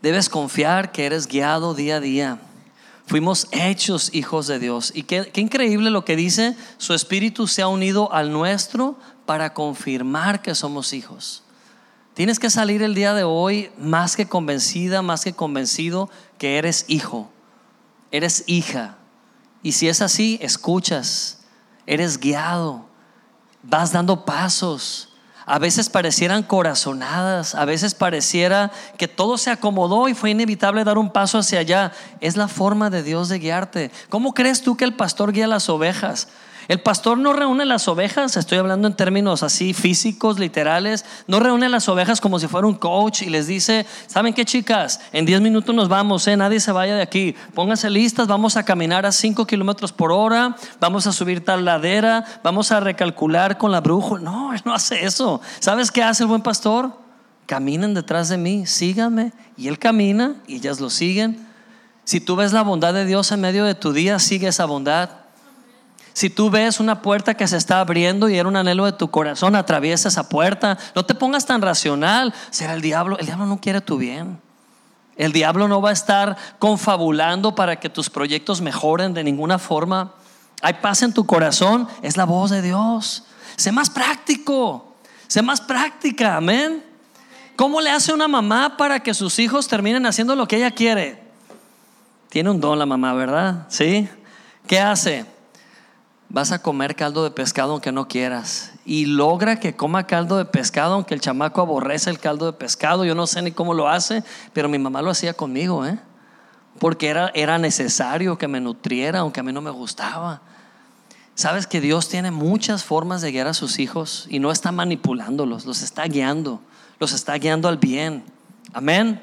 Debes confiar que eres guiado día a día. Fuimos hechos hijos de Dios. Y qué, qué, increíble lo que dice, su espíritu se ha unido al nuestro para confirmar que somos hijos. Tienes que salir el día de hoy más que convencida, más que convencido que eres hijo, eres hija. Y si es así, escuchas, eres guiado, vas dando pasos. A veces parecieran corazonadas, a veces pareciera que todo se acomodó y fue inevitable dar un paso hacia allá. Es la forma de Dios de guiarte. ¿Cómo crees tú que el pastor guía las ovejas? El pastor no reúne las ovejas, estoy hablando en términos así físicos, literales, no reúne las ovejas como si fuera un coach y les dice, ¿saben qué chicas? En 10 minutos nos vamos, ¿eh? nadie se vaya de aquí, pónganse listas, vamos a caminar a 5 kilómetros por hora, vamos a subir tal ladera, vamos a recalcular con la brújula. No, no hace eso. ¿Sabes qué hace el buen pastor? Caminen detrás de mí, síganme. Y él camina y ellas lo siguen. Si tú ves la bondad de Dios en medio de tu día, sigue esa bondad. Si tú ves una puerta que se está abriendo y era un anhelo de tu corazón, atraviesa esa puerta. No te pongas tan racional. Será el diablo. El diablo no quiere tu bien. El diablo no va a estar confabulando para que tus proyectos mejoren de ninguna forma. Hay paz en tu corazón. Es la voz de Dios. Sé más práctico. Sé más práctica. Amén. ¿Cómo le hace una mamá para que sus hijos terminen haciendo lo que ella quiere? Tiene un don la mamá, ¿verdad? ¿Sí? ¿Qué hace? Vas a comer caldo de pescado aunque no quieras. Y logra que coma caldo de pescado aunque el chamaco aborrece el caldo de pescado. Yo no sé ni cómo lo hace, pero mi mamá lo hacía conmigo, ¿eh? Porque era, era necesario que me nutriera aunque a mí no me gustaba. Sabes que Dios tiene muchas formas de guiar a sus hijos y no está manipulándolos, los está guiando, los está guiando al bien. Amén.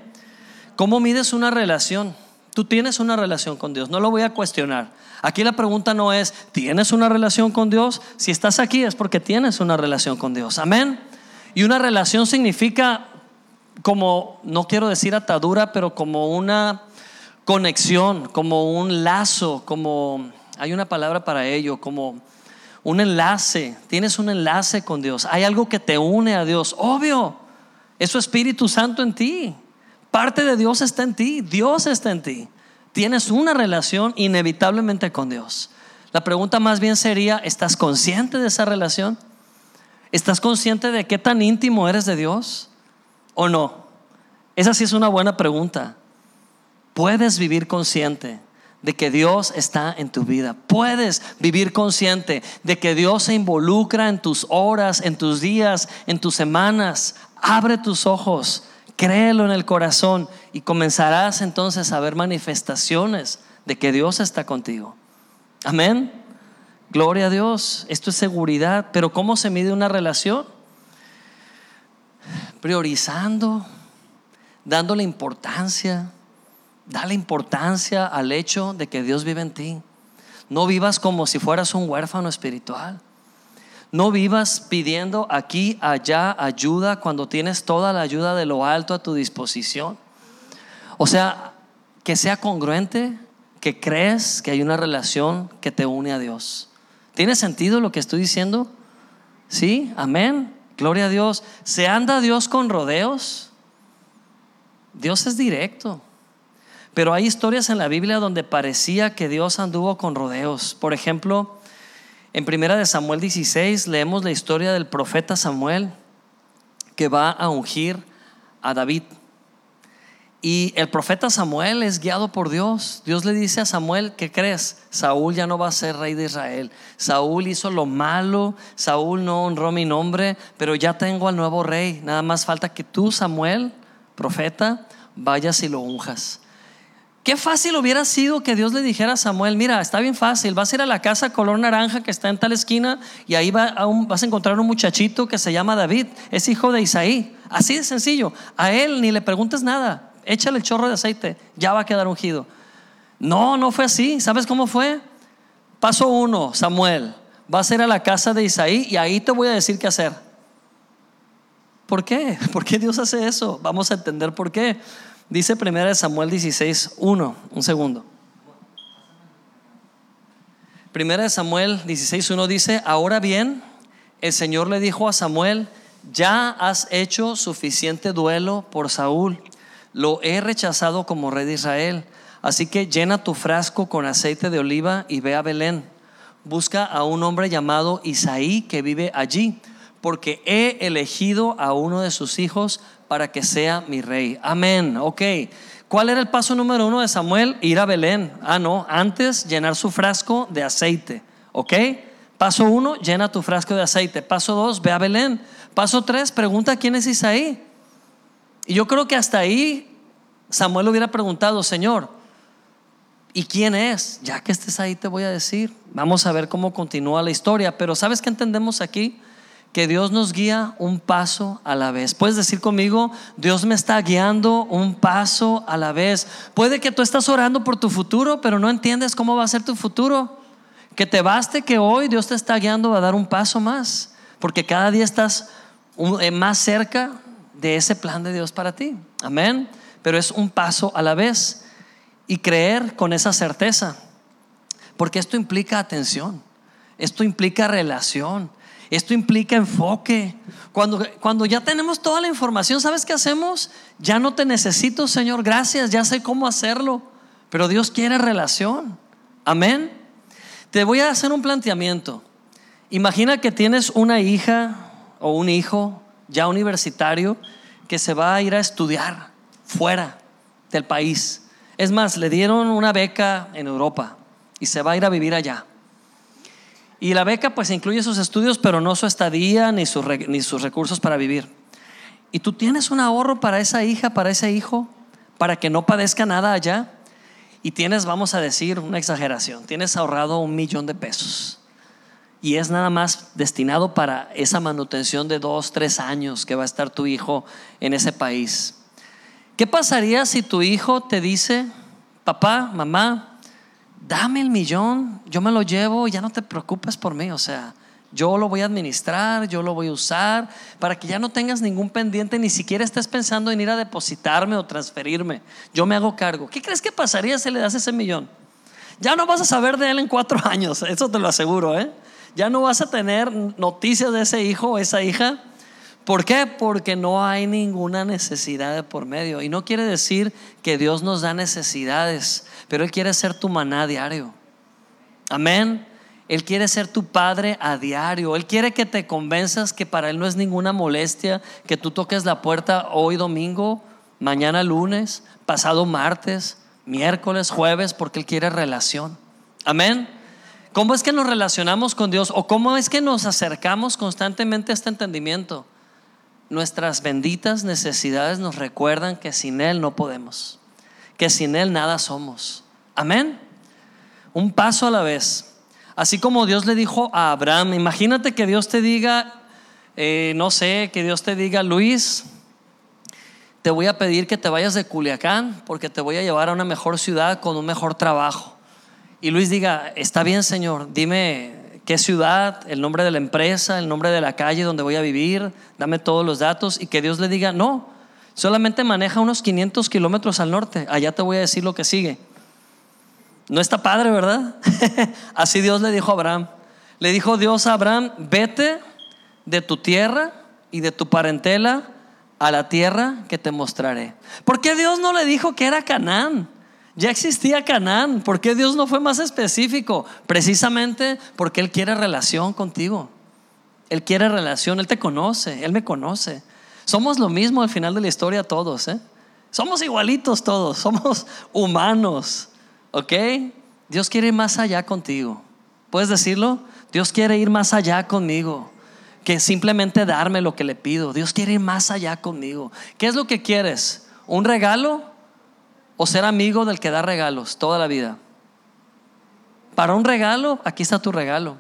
¿Cómo mides una relación? Tú tienes una relación con Dios, no lo voy a cuestionar. Aquí la pregunta no es, ¿tienes una relación con Dios? Si estás aquí es porque tienes una relación con Dios. Amén. Y una relación significa como, no quiero decir atadura, pero como una conexión, como un lazo, como, hay una palabra para ello, como un enlace. Tienes un enlace con Dios. Hay algo que te une a Dios. Obvio. Es su Espíritu Santo en ti. Parte de Dios está en ti. Dios está en ti tienes una relación inevitablemente con Dios. La pregunta más bien sería, ¿estás consciente de esa relación? ¿Estás consciente de qué tan íntimo eres de Dios o no? Esa sí es una buena pregunta. Puedes vivir consciente de que Dios está en tu vida. Puedes vivir consciente de que Dios se involucra en tus horas, en tus días, en tus semanas. Abre tus ojos Créelo en el corazón y comenzarás entonces a ver manifestaciones de que Dios está contigo. Amén. Gloria a Dios. Esto es seguridad. Pero ¿cómo se mide una relación? Priorizando, dándole importancia. Dale importancia al hecho de que Dios vive en ti. No vivas como si fueras un huérfano espiritual. No vivas pidiendo aquí, allá ayuda cuando tienes toda la ayuda de lo alto a tu disposición. O sea, que sea congruente, que crees que hay una relación que te une a Dios. ¿Tiene sentido lo que estoy diciendo? Sí, amén. Gloria a Dios. ¿Se anda Dios con rodeos? Dios es directo. Pero hay historias en la Biblia donde parecía que Dios anduvo con rodeos. Por ejemplo, en primera de Samuel 16 leemos la historia del profeta Samuel que va a ungir a David. Y el profeta Samuel es guiado por Dios. Dios le dice a Samuel, ¿qué crees? Saúl ya no va a ser rey de Israel. Saúl hizo lo malo, Saúl no honró mi nombre, pero ya tengo al nuevo rey. Nada más falta que tú, Samuel, profeta, vayas y lo unjas. Qué fácil hubiera sido que Dios le dijera a Samuel, mira, está bien fácil, vas a ir a la casa color naranja que está en tal esquina y ahí vas a encontrar un muchachito que se llama David, es hijo de Isaí. Así de sencillo. A él ni le preguntes nada, échale el chorro de aceite, ya va a quedar ungido. No, no fue así. ¿Sabes cómo fue? Paso uno, Samuel, vas a ir a la casa de Isaí y ahí te voy a decir qué hacer. ¿Por qué? ¿Por qué Dios hace eso? Vamos a entender por qué. Dice 1 Samuel 16, 1, un segundo. 1 Samuel 16, 1 dice, ahora bien, el Señor le dijo a Samuel, ya has hecho suficiente duelo por Saúl, lo he rechazado como rey de Israel, así que llena tu frasco con aceite de oliva y ve a Belén. Busca a un hombre llamado Isaí que vive allí, porque he elegido a uno de sus hijos para que sea mi rey. Amén, ok. ¿Cuál era el paso número uno de Samuel? Ir a Belén. Ah, no, antes llenar su frasco de aceite, ok. Paso uno, llena tu frasco de aceite. Paso dos, ve a Belén. Paso tres, pregunta quién es Isaí. Y yo creo que hasta ahí Samuel hubiera preguntado, Señor, ¿y quién es? Ya que estés ahí te voy a decir. Vamos a ver cómo continúa la historia. Pero ¿sabes qué entendemos aquí? Que Dios nos guía un paso a la vez. Puedes decir conmigo, Dios me está guiando un paso a la vez. Puede que tú estás orando por tu futuro, pero no entiendes cómo va a ser tu futuro. Que te baste que hoy Dios te está guiando a dar un paso más, porque cada día estás eh, más cerca de ese plan de Dios para ti. Amén. Pero es un paso a la vez y creer con esa certeza, porque esto implica atención, esto implica relación, esto implica enfoque. Cuando, cuando ya tenemos toda la información, ¿sabes qué hacemos? Ya no te necesito, Señor, gracias, ya sé cómo hacerlo, pero Dios quiere relación. Amén. Te voy a hacer un planteamiento. Imagina que tienes una hija o un hijo ya universitario que se va a ir a estudiar fuera del país. Es más, le dieron una beca en Europa y se va a ir a vivir allá. Y la beca pues incluye sus estudios, pero no su estadía ni, ni sus recursos para vivir. Y tú tienes un ahorro para esa hija, para ese hijo, para que no padezca nada allá y tienes, vamos a decir, una exageración, tienes ahorrado un millón de pesos y es nada más destinado para esa manutención de dos, tres años que va a estar tu hijo en ese país. ¿Qué pasaría si tu hijo te dice, papá, mamá, dame el millón, yo me lo llevo, ya no te preocupes por mí, o sea, yo lo voy a administrar, yo lo voy a usar, para que ya no tengas ningún pendiente, ni siquiera estés pensando en ir a depositarme o transferirme. Yo me hago cargo. ¿Qué crees que pasaría si le das ese millón? Ya no vas a saber de él en cuatro años, eso te lo aseguro, ¿eh? Ya no vas a tener noticias de ese hijo o esa hija. ¿Por qué? Porque no hay ninguna necesidad de por medio. Y no quiere decir que Dios nos da necesidades, pero Él quiere ser tu maná diario. Amén. Él quiere ser tu padre a diario. Él quiere que te convenzas que para Él no es ninguna molestia que tú toques la puerta hoy domingo, mañana lunes, pasado martes, miércoles, jueves, porque Él quiere relación. Amén. ¿Cómo es que nos relacionamos con Dios o cómo es que nos acercamos constantemente a este entendimiento? Nuestras benditas necesidades nos recuerdan que sin Él no podemos, que sin Él nada somos. Amén. Un paso a la vez. Así como Dios le dijo a Abraham, imagínate que Dios te diga, eh, no sé, que Dios te diga, Luis, te voy a pedir que te vayas de Culiacán porque te voy a llevar a una mejor ciudad con un mejor trabajo. Y Luis diga, está bien Señor, dime qué ciudad, el nombre de la empresa, el nombre de la calle donde voy a vivir, dame todos los datos y que Dios le diga, no, solamente maneja unos 500 kilómetros al norte, allá te voy a decir lo que sigue. No está padre, ¿verdad? Así Dios le dijo a Abraham. Le dijo Dios a Abraham, vete de tu tierra y de tu parentela a la tierra que te mostraré. ¿Por qué Dios no le dijo que era Canaán? Ya existía Canaán. ¿Por qué Dios no fue más específico? Precisamente porque Él quiere relación contigo. Él quiere relación, Él te conoce, Él me conoce. Somos lo mismo al final de la historia todos. ¿eh? Somos igualitos todos, somos humanos. ¿Ok? Dios quiere ir más allá contigo. ¿Puedes decirlo? Dios quiere ir más allá conmigo que simplemente darme lo que le pido. Dios quiere ir más allá conmigo. ¿Qué es lo que quieres? ¿Un regalo o ser amigo del que da regalos toda la vida? Para un regalo, aquí está tu regalo.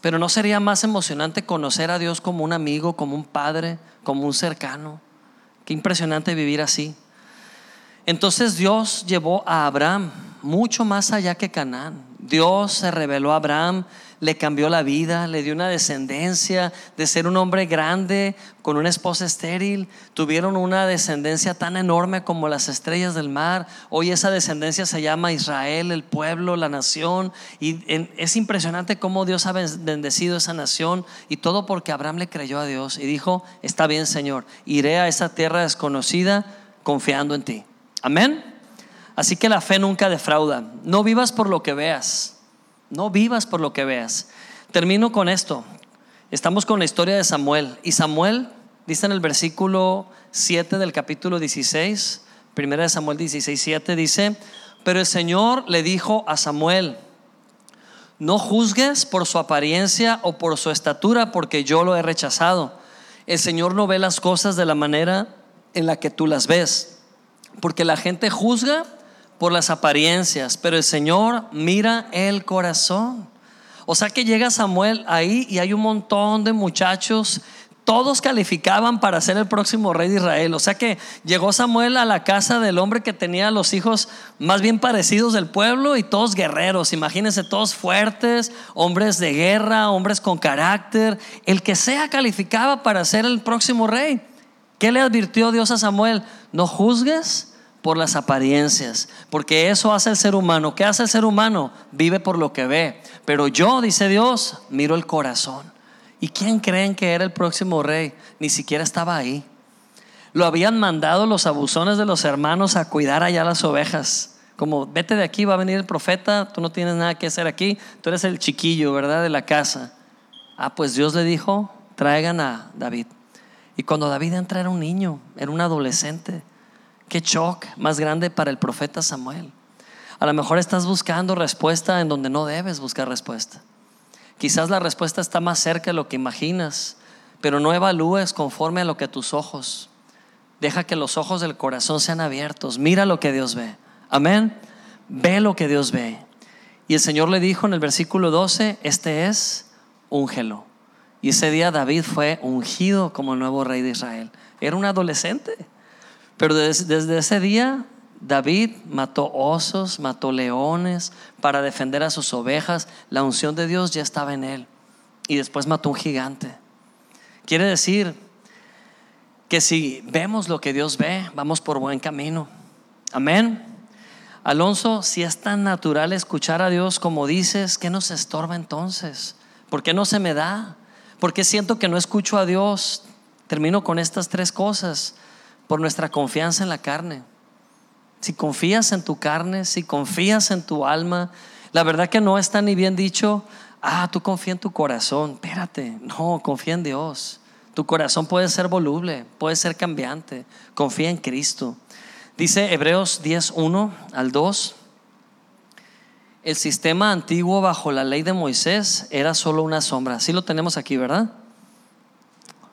Pero ¿no sería más emocionante conocer a Dios como un amigo, como un padre, como un cercano? Qué impresionante vivir así. Entonces Dios llevó a Abraham mucho más allá que Canaán. Dios se reveló a Abraham, le cambió la vida, le dio una descendencia de ser un hombre grande con una esposa estéril. Tuvieron una descendencia tan enorme como las estrellas del mar. Hoy esa descendencia se llama Israel, el pueblo, la nación. Y es impresionante cómo Dios ha bendecido esa nación y todo porque Abraham le creyó a Dios y dijo, está bien Señor, iré a esa tierra desconocida confiando en ti. Amén. Así que la fe nunca defrauda. No vivas por lo que veas. No vivas por lo que veas. Termino con esto. Estamos con la historia de Samuel. Y Samuel, dice en el versículo 7 del capítulo 16, primera de Samuel 16, 7, dice, pero el Señor le dijo a Samuel, no juzgues por su apariencia o por su estatura, porque yo lo he rechazado. El Señor no ve las cosas de la manera en la que tú las ves, porque la gente juzga por las apariencias, pero el Señor mira el corazón. O sea que llega Samuel ahí y hay un montón de muchachos, todos calificaban para ser el próximo rey de Israel. O sea que llegó Samuel a la casa del hombre que tenía los hijos más bien parecidos del pueblo y todos guerreros. Imagínense, todos fuertes, hombres de guerra, hombres con carácter. El que sea calificaba para ser el próximo rey. ¿Qué le advirtió Dios a Samuel? No juzgues por las apariencias, porque eso hace el ser humano. ¿Qué hace el ser humano? Vive por lo que ve. Pero yo, dice Dios, miro el corazón. ¿Y quién creen que era el próximo rey? Ni siquiera estaba ahí. Lo habían mandado los abusones de los hermanos a cuidar allá las ovejas. Como, vete de aquí, va a venir el profeta, tú no tienes nada que hacer aquí, tú eres el chiquillo, ¿verdad? De la casa. Ah, pues Dios le dijo, traigan a David. Y cuando David entra era un niño, era un adolescente. Qué shock más grande para el profeta Samuel. A lo mejor estás buscando respuesta en donde no debes buscar respuesta. Quizás la respuesta está más cerca de lo que imaginas, pero no evalúes conforme a lo que tus ojos. Deja que los ojos del corazón sean abiertos. Mira lo que Dios ve. Amén. Ve lo que Dios ve. Y el Señor le dijo en el versículo 12, este es úngelo. Y ese día David fue ungido como nuevo rey de Israel. Era un adolescente. Pero desde, ese día David mató osos, mató leones para defender a sus ovejas. La unción de Dios ya estaba en él. Y después mató un gigante. Quiere decir que si vemos lo que Dios ve, vamos por buen camino. Amén. Alonso, si es tan natural escuchar a Dios como dices, ¿qué nos estorba entonces? ¿Por qué no se me da? ¿Por qué siento que no escucho a Dios? Termino con estas tres cosas por nuestra confianza en la carne. Si confías en tu carne, si confías en tu alma, la verdad que no está ni bien dicho, ah, tú confía en tu corazón, espérate, no, confía en Dios. Tu corazón puede ser voluble, puede ser cambiante, confía en Cristo. Dice Hebreos 10.1 al 2, el sistema antiguo bajo la ley de Moisés era solo una sombra. Sí lo tenemos aquí, ¿verdad?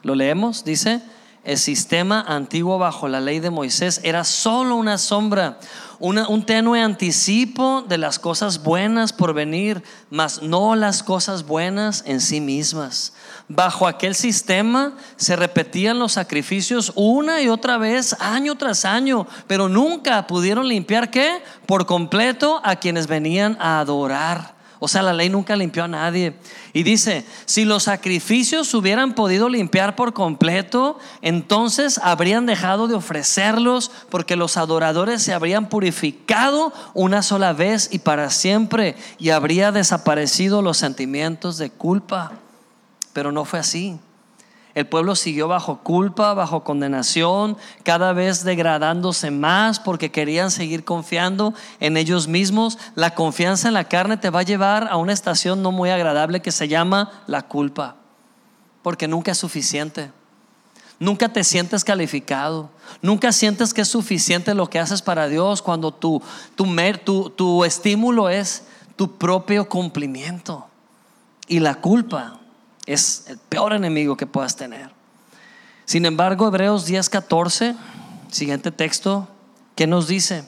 Lo leemos, dice, el sistema antiguo bajo la ley de Moisés era solo una sombra, un tenue anticipo de las cosas buenas por venir, mas no las cosas buenas en sí mismas. Bajo aquel sistema se repetían los sacrificios una y otra vez, año tras año, pero nunca pudieron limpiar qué? Por completo a quienes venían a adorar. O sea, la ley nunca limpió a nadie. Y dice, si los sacrificios hubieran podido limpiar por completo, entonces habrían dejado de ofrecerlos porque los adoradores se habrían purificado una sola vez y para siempre y habría desaparecido los sentimientos de culpa. Pero no fue así. El pueblo siguió bajo culpa, bajo condenación, cada vez degradándose más porque querían seguir confiando en ellos mismos. La confianza en la carne te va a llevar a una estación no muy agradable que se llama la culpa, porque nunca es suficiente. Nunca te sientes calificado. Nunca sientes que es suficiente lo que haces para Dios cuando tu, tu, tu estímulo es tu propio cumplimiento. Y la culpa es el peor enemigo que puedas tener. Sin embargo, Hebreos 10:14, siguiente texto, ¿qué nos dice?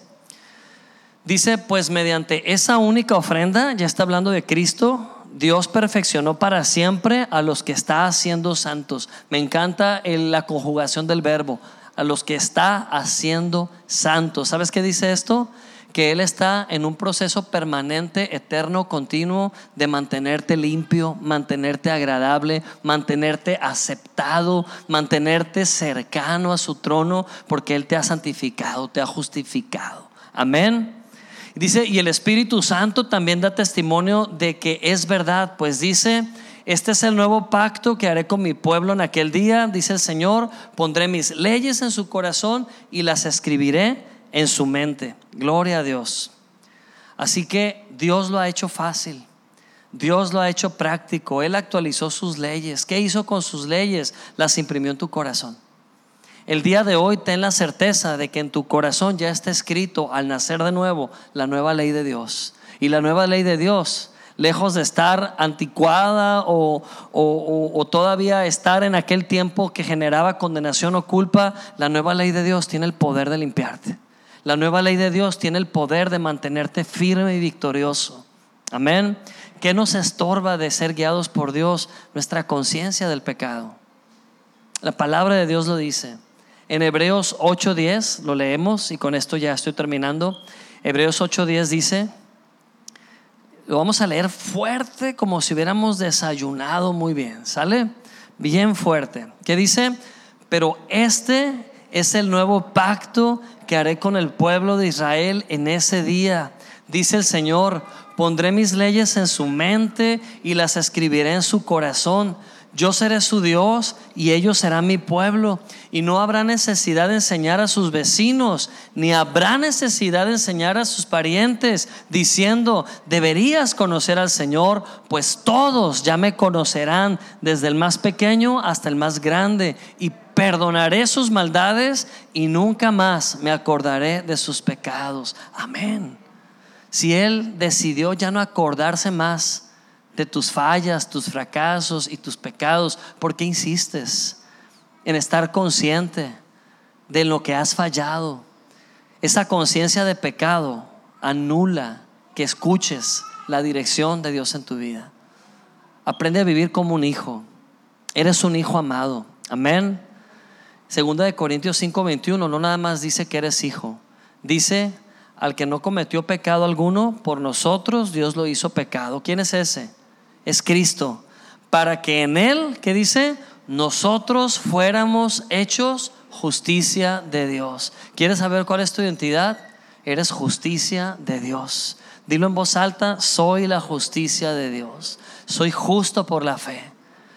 Dice, pues mediante esa única ofrenda, ya está hablando de Cristo, Dios perfeccionó para siempre a los que está haciendo santos. Me encanta la conjugación del verbo, a los que está haciendo santos. ¿Sabes qué dice esto? Que Él está en un proceso permanente, eterno, continuo de mantenerte limpio, mantenerte agradable, mantenerte aceptado, mantenerte cercano a su trono, porque Él te ha santificado, te ha justificado. Amén. Dice, y el Espíritu Santo también da testimonio de que es verdad, pues dice, este es el nuevo pacto que haré con mi pueblo en aquel día, dice el Señor, pondré mis leyes en su corazón y las escribiré en su mente. Gloria a Dios. Así que Dios lo ha hecho fácil. Dios lo ha hecho práctico. Él actualizó sus leyes. ¿Qué hizo con sus leyes? Las imprimió en tu corazón. El día de hoy ten la certeza de que en tu corazón ya está escrito al nacer de nuevo la nueva ley de Dios. Y la nueva ley de Dios, lejos de estar anticuada o, o, todavía estar en aquel tiempo que generaba condenación o culpa, la nueva ley de Dios tiene el poder de limpiarte. La nueva ley de Dios tiene el poder de mantenerte firme y victorioso. Amén. ¿Qué nos estorba de ser guiados por Dios? Nuestra conciencia del pecado. La palabra de Dios lo dice. En Hebreos 8:10 lo leemos y con esto ya estoy terminando. Hebreos 8:10 dice, lo vamos a leer fuerte como si hubiéramos desayunado muy bien, ¿sale? Bien fuerte. ¿Qué dice? Pero este es el nuevo pacto que haré con el pueblo de Israel en ese día. Dice el Señor, pondré mis leyes en su mente y las escribiré en su corazón yo seré su Dios y ellos serán mi pueblo. Y no habrá necesidad de enseñar a sus vecinos, ni habrá necesidad de enseñar a sus parientes, diciendo, deberías conocer al Señor, pues todos ya me conocerán, desde el más pequeño hasta el más grande. Y perdonaré sus maldades y nunca más me acordaré de sus pecados. Amén. Si Él decidió ya no acordarse más, de tus fallas, tus fracasos y tus pecados, ¿por qué insistes en estar consciente de lo que has fallado? Esa conciencia de pecado anula que escuches la dirección de Dios en tu vida. Aprende a vivir como un hijo. Eres un hijo amado. Amén. Segunda de Corintios 5:21 no nada más dice que eres hijo. Dice al que no cometió pecado alguno, por nosotros Dios lo hizo pecado. ¿Quién es ese? Es Cristo, para que en Él, ¿qué dice? Nosotros fuéramos hechos justicia de Dios. ¿Quieres saber cuál es tu identidad? Eres justicia de Dios. Dilo en voz alta, soy la justicia de Dios. Soy justo por la fe.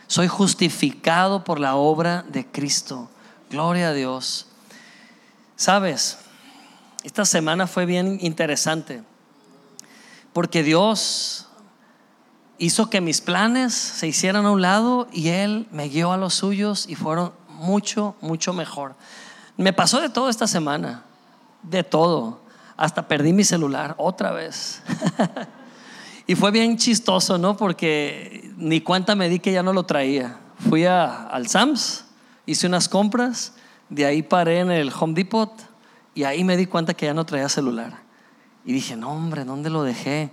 Soy justificado por la obra de Cristo. Gloria a Dios. Sabes, esta semana fue bien interesante porque Dios hizo que mis planes se hicieran a un lado y Él me guió a los suyos y fueron mucho, mucho mejor. Me pasó de todo esta semana, de todo. Hasta perdí mi celular otra vez. y fue bien chistoso, ¿no? Porque ni cuenta me di que ya no lo traía. Fui a, al Sams, hice unas compras, de ahí paré en el Home Depot y ahí me di cuenta que ya no traía celular. Y dije, no, hombre, ¿dónde lo dejé?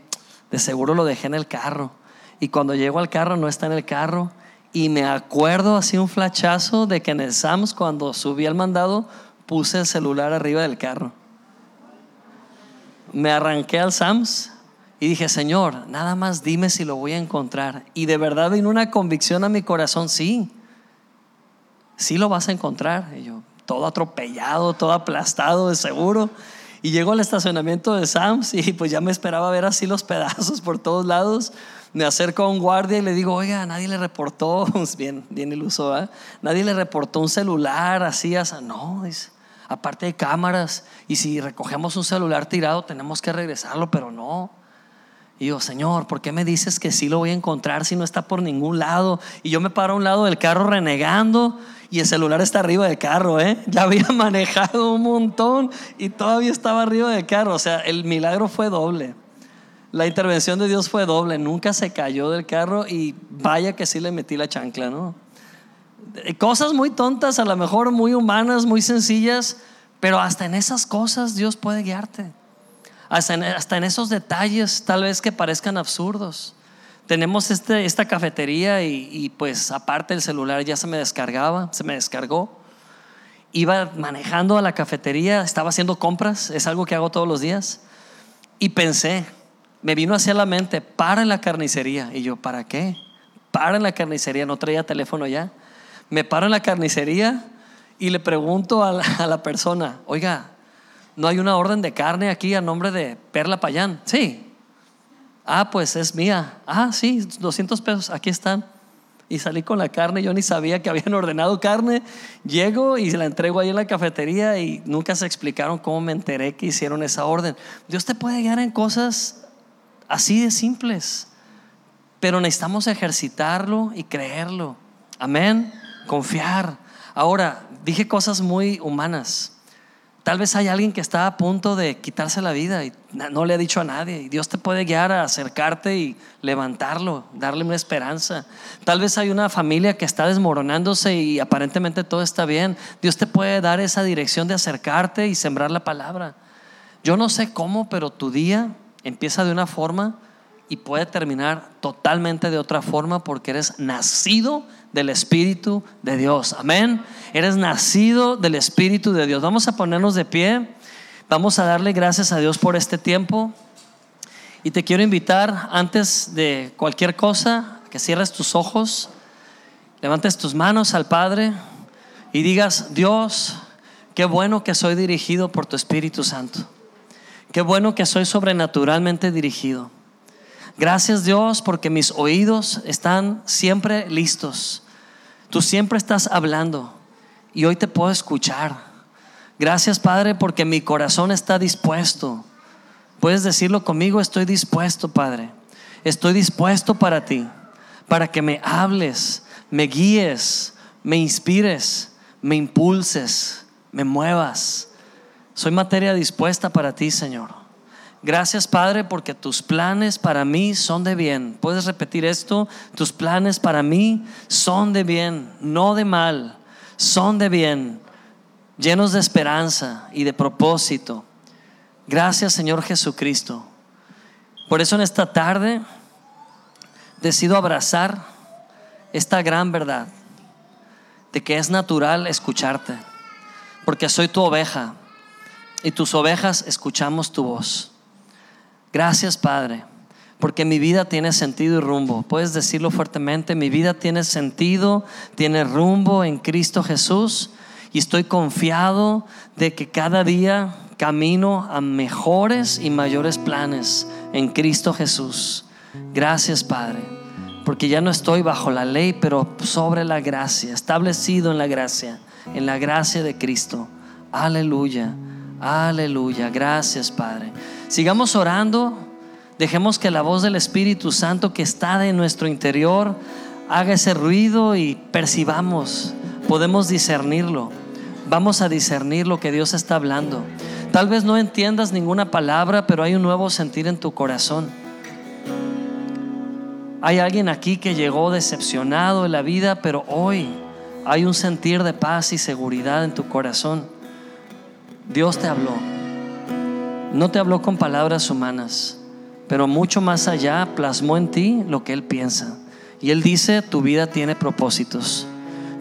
De seguro lo dejé en el carro. Y cuando llego al carro no está en el carro. Y me acuerdo así un flachazo de que en el Sams cuando subí al mandado puse el celular arriba del carro. Me arranqué al Sams y dije, Señor, nada más dime si lo voy a encontrar. Y de verdad vino una convicción a mi corazón, sí, sí lo vas a encontrar. Y yo, todo atropellado, todo aplastado de seguro. Y llego al estacionamiento de Sams y pues ya me esperaba ver así los pedazos por todos lados me acerco a un guardia y le digo, oiga, nadie le reportó, bien, bien iluso, ¿eh? nadie le reportó un celular así, así. no, dice, aparte de cámaras, y si recogemos un celular tirado tenemos que regresarlo, pero no. Y yo, Señor, ¿por qué me dices que sí lo voy a encontrar si no está por ningún lado? Y yo me paro a un lado del carro renegando y el celular está arriba del carro, ¿eh? Ya había manejado un montón y todavía estaba arriba del carro. O sea, el milagro fue doble la intervención de Dios fue doble. Nunca se cayó del carro y vaya que sí le metí la chancla, ¿no? Cosas muy tontas, a lo mejor muy humanas, muy sencillas, pero hasta en esas cosas Dios puede guiarte. Hasta en, hasta en esos detalles, tal vez que parezcan absurdos. Tenemos este, esta cafetería y, y pues aparte el celular ya se me descargaba, se me descargó. Iba manejando a la cafetería, estaba haciendo compras, es algo que hago todos los días Y pensé, me vino hacia la mente, para en la carnicería. Y yo, ¿para qué? Para en la carnicería, no traía teléfono ya. Me paro en la carnicería y le pregunto a la, persona, oiga, ¿no hay una orden de carne aquí a nombre de Perla Payán? Sí. Ah, pues es mía. Ah, sí, 200 pesos, aquí están. Y salí con la carne, yo ni sabía que habían ordenado carne. Llego y la entrego ahí en la cafetería y nunca se explicaron cómo me enteré que hicieron esa orden. Dios te puede guiar en cosas así de simples, pero necesitamos ejercitarlo y creerlo. Amén, confiar. Ahora, dije cosas muy humanas. Tal vez hay alguien que está a punto de quitarse la vida y no le ha dicho a nadie. Y Dios te puede guiar a acercarte y levantarlo, darle una esperanza. Tal vez hay una familia que está desmoronándose y aparentemente todo está bien. Dios te puede dar esa dirección de acercarte y sembrar la palabra. Yo no sé cómo, pero tu día empieza de una forma y puede terminar totalmente de otra forma porque eres nacido del Espíritu de Dios. Amén. Eres nacido del Espíritu de Dios. Vamos a ponernos de pie. Vamos a darle gracias a Dios por este tiempo. Y te quiero invitar, antes de cualquier cosa, que cierres tus ojos, levantes tus manos al Padre y digas, Dios, qué bueno que soy dirigido por tu Espíritu Santo. Qué bueno que soy sobrenaturalmente dirigido. Gracias Dios porque mis oídos están siempre listos. Tú siempre estás hablando y hoy te puedo escuchar. Gracias Padre porque mi corazón está dispuesto. Puedes decirlo conmigo, estoy dispuesto Padre. Estoy dispuesto para ti, para que me hables, me guíes, me inspires, me impulses, me muevas. Soy materia dispuesta para ti, Señor. Gracias Padre porque tus planes para mí son de bien. ¿Puedes repetir esto? Tus planes para mí son de bien, no de mal, son de bien, llenos de esperanza y de propósito. Gracias Señor Jesucristo. Por eso en esta tarde decido abrazar esta gran verdad de que es natural escucharte, porque soy tu oveja y tus ovejas escuchamos tu voz. Gracias, Padre, porque mi vida tiene sentido y rumbo. Puedes decirlo fuertemente, mi vida tiene sentido, tiene rumbo en Cristo Jesús y estoy confiado de que cada día camino a mejores y mayores planes en Cristo Jesús. Gracias, Padre, porque ya no estoy bajo la ley, pero sobre la gracia, establecido en la gracia, en la gracia de Cristo. Aleluya, aleluya. Gracias, Padre. Sigamos orando. Dejemos que la voz del Espíritu Santo que está en nuestro interior haga ese ruido y percibamos. Podemos discernirlo. Vamos a discernir lo que Dios está hablando. Tal vez no entiendas ninguna palabra, pero hay un nuevo sentir en tu corazón. Hay alguien aquí que llegó decepcionado en la vida, pero hoy hay un sentir de paz y seguridad en tu corazón. Dios te habló. No te habló con palabras humanas, pero mucho más allá plasmó en ti lo que Él piensa. Y Él dice, tu vida tiene propósitos.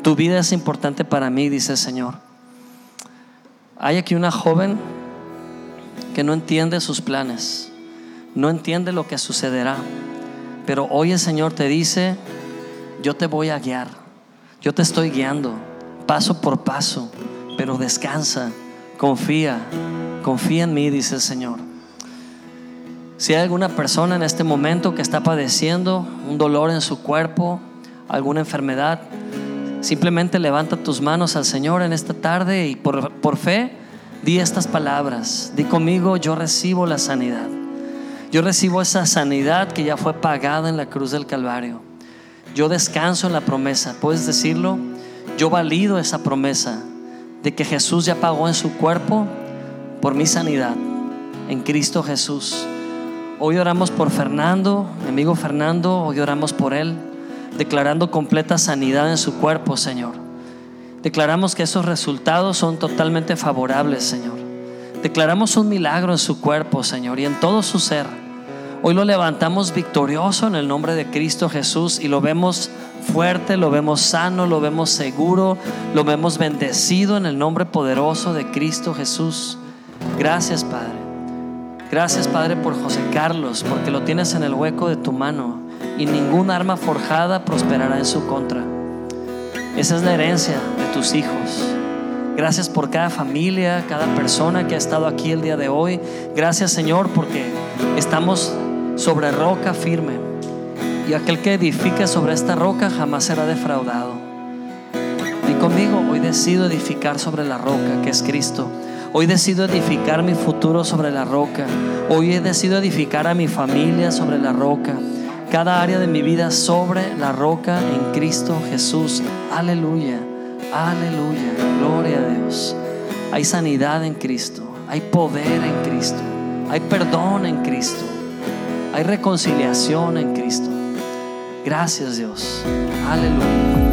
Tu vida es importante para mí, dice el Señor. Hay aquí una joven que no entiende sus planes, no entiende lo que sucederá, pero hoy el Señor te dice, yo te voy a guiar, yo te estoy guiando paso por paso, pero descansa, confía, Confía en mí, dice el Señor. Si hay alguna persona en este momento que está padeciendo un dolor en su cuerpo, alguna enfermedad, simplemente levanta tus manos al Señor en esta tarde y por, por fe di estas palabras. Di conmigo, yo recibo la sanidad. Yo recibo esa sanidad que ya fue pagada en la cruz del Calvario. Yo descanso en la promesa. ¿Puedes decirlo? Yo valido esa promesa de que Jesús ya pagó en su cuerpo por mi sanidad en Cristo Jesús. Hoy oramos por Fernando, mi amigo Fernando, hoy oramos por él, declarando completa sanidad en su cuerpo, Señor. Declaramos que esos resultados son totalmente favorables, Señor. Declaramos un milagro en su cuerpo, Señor, y en todo su ser. Hoy lo levantamos victorioso en el nombre de Cristo Jesús y lo vemos fuerte, lo vemos sano, lo vemos seguro, lo vemos bendecido en el nombre poderoso de Cristo Jesús. Gracias, Padre. Gracias, Padre, por José Carlos, porque lo tienes en el hueco de tu mano y ningún arma forjada prosperará en su contra. Esa es la herencia de tus hijos. Gracias por cada familia, cada persona que ha estado aquí el día de hoy. Gracias, Señor, porque estamos sobre roca firme. Y aquel que edifique sobre esta roca jamás será defraudado. Y conmigo hoy decido edificar sobre la roca que es Cristo. Hoy decido edificar mi futuro sobre la roca. Hoy he decidido edificar a mi familia sobre la roca. Cada área de mi vida sobre la roca en Cristo Jesús. Aleluya. Aleluya. Gloria a Dios. Hay sanidad en Cristo. Hay poder en Cristo. Hay perdón en Cristo. Hay reconciliación en Cristo. Gracias Dios. Aleluya.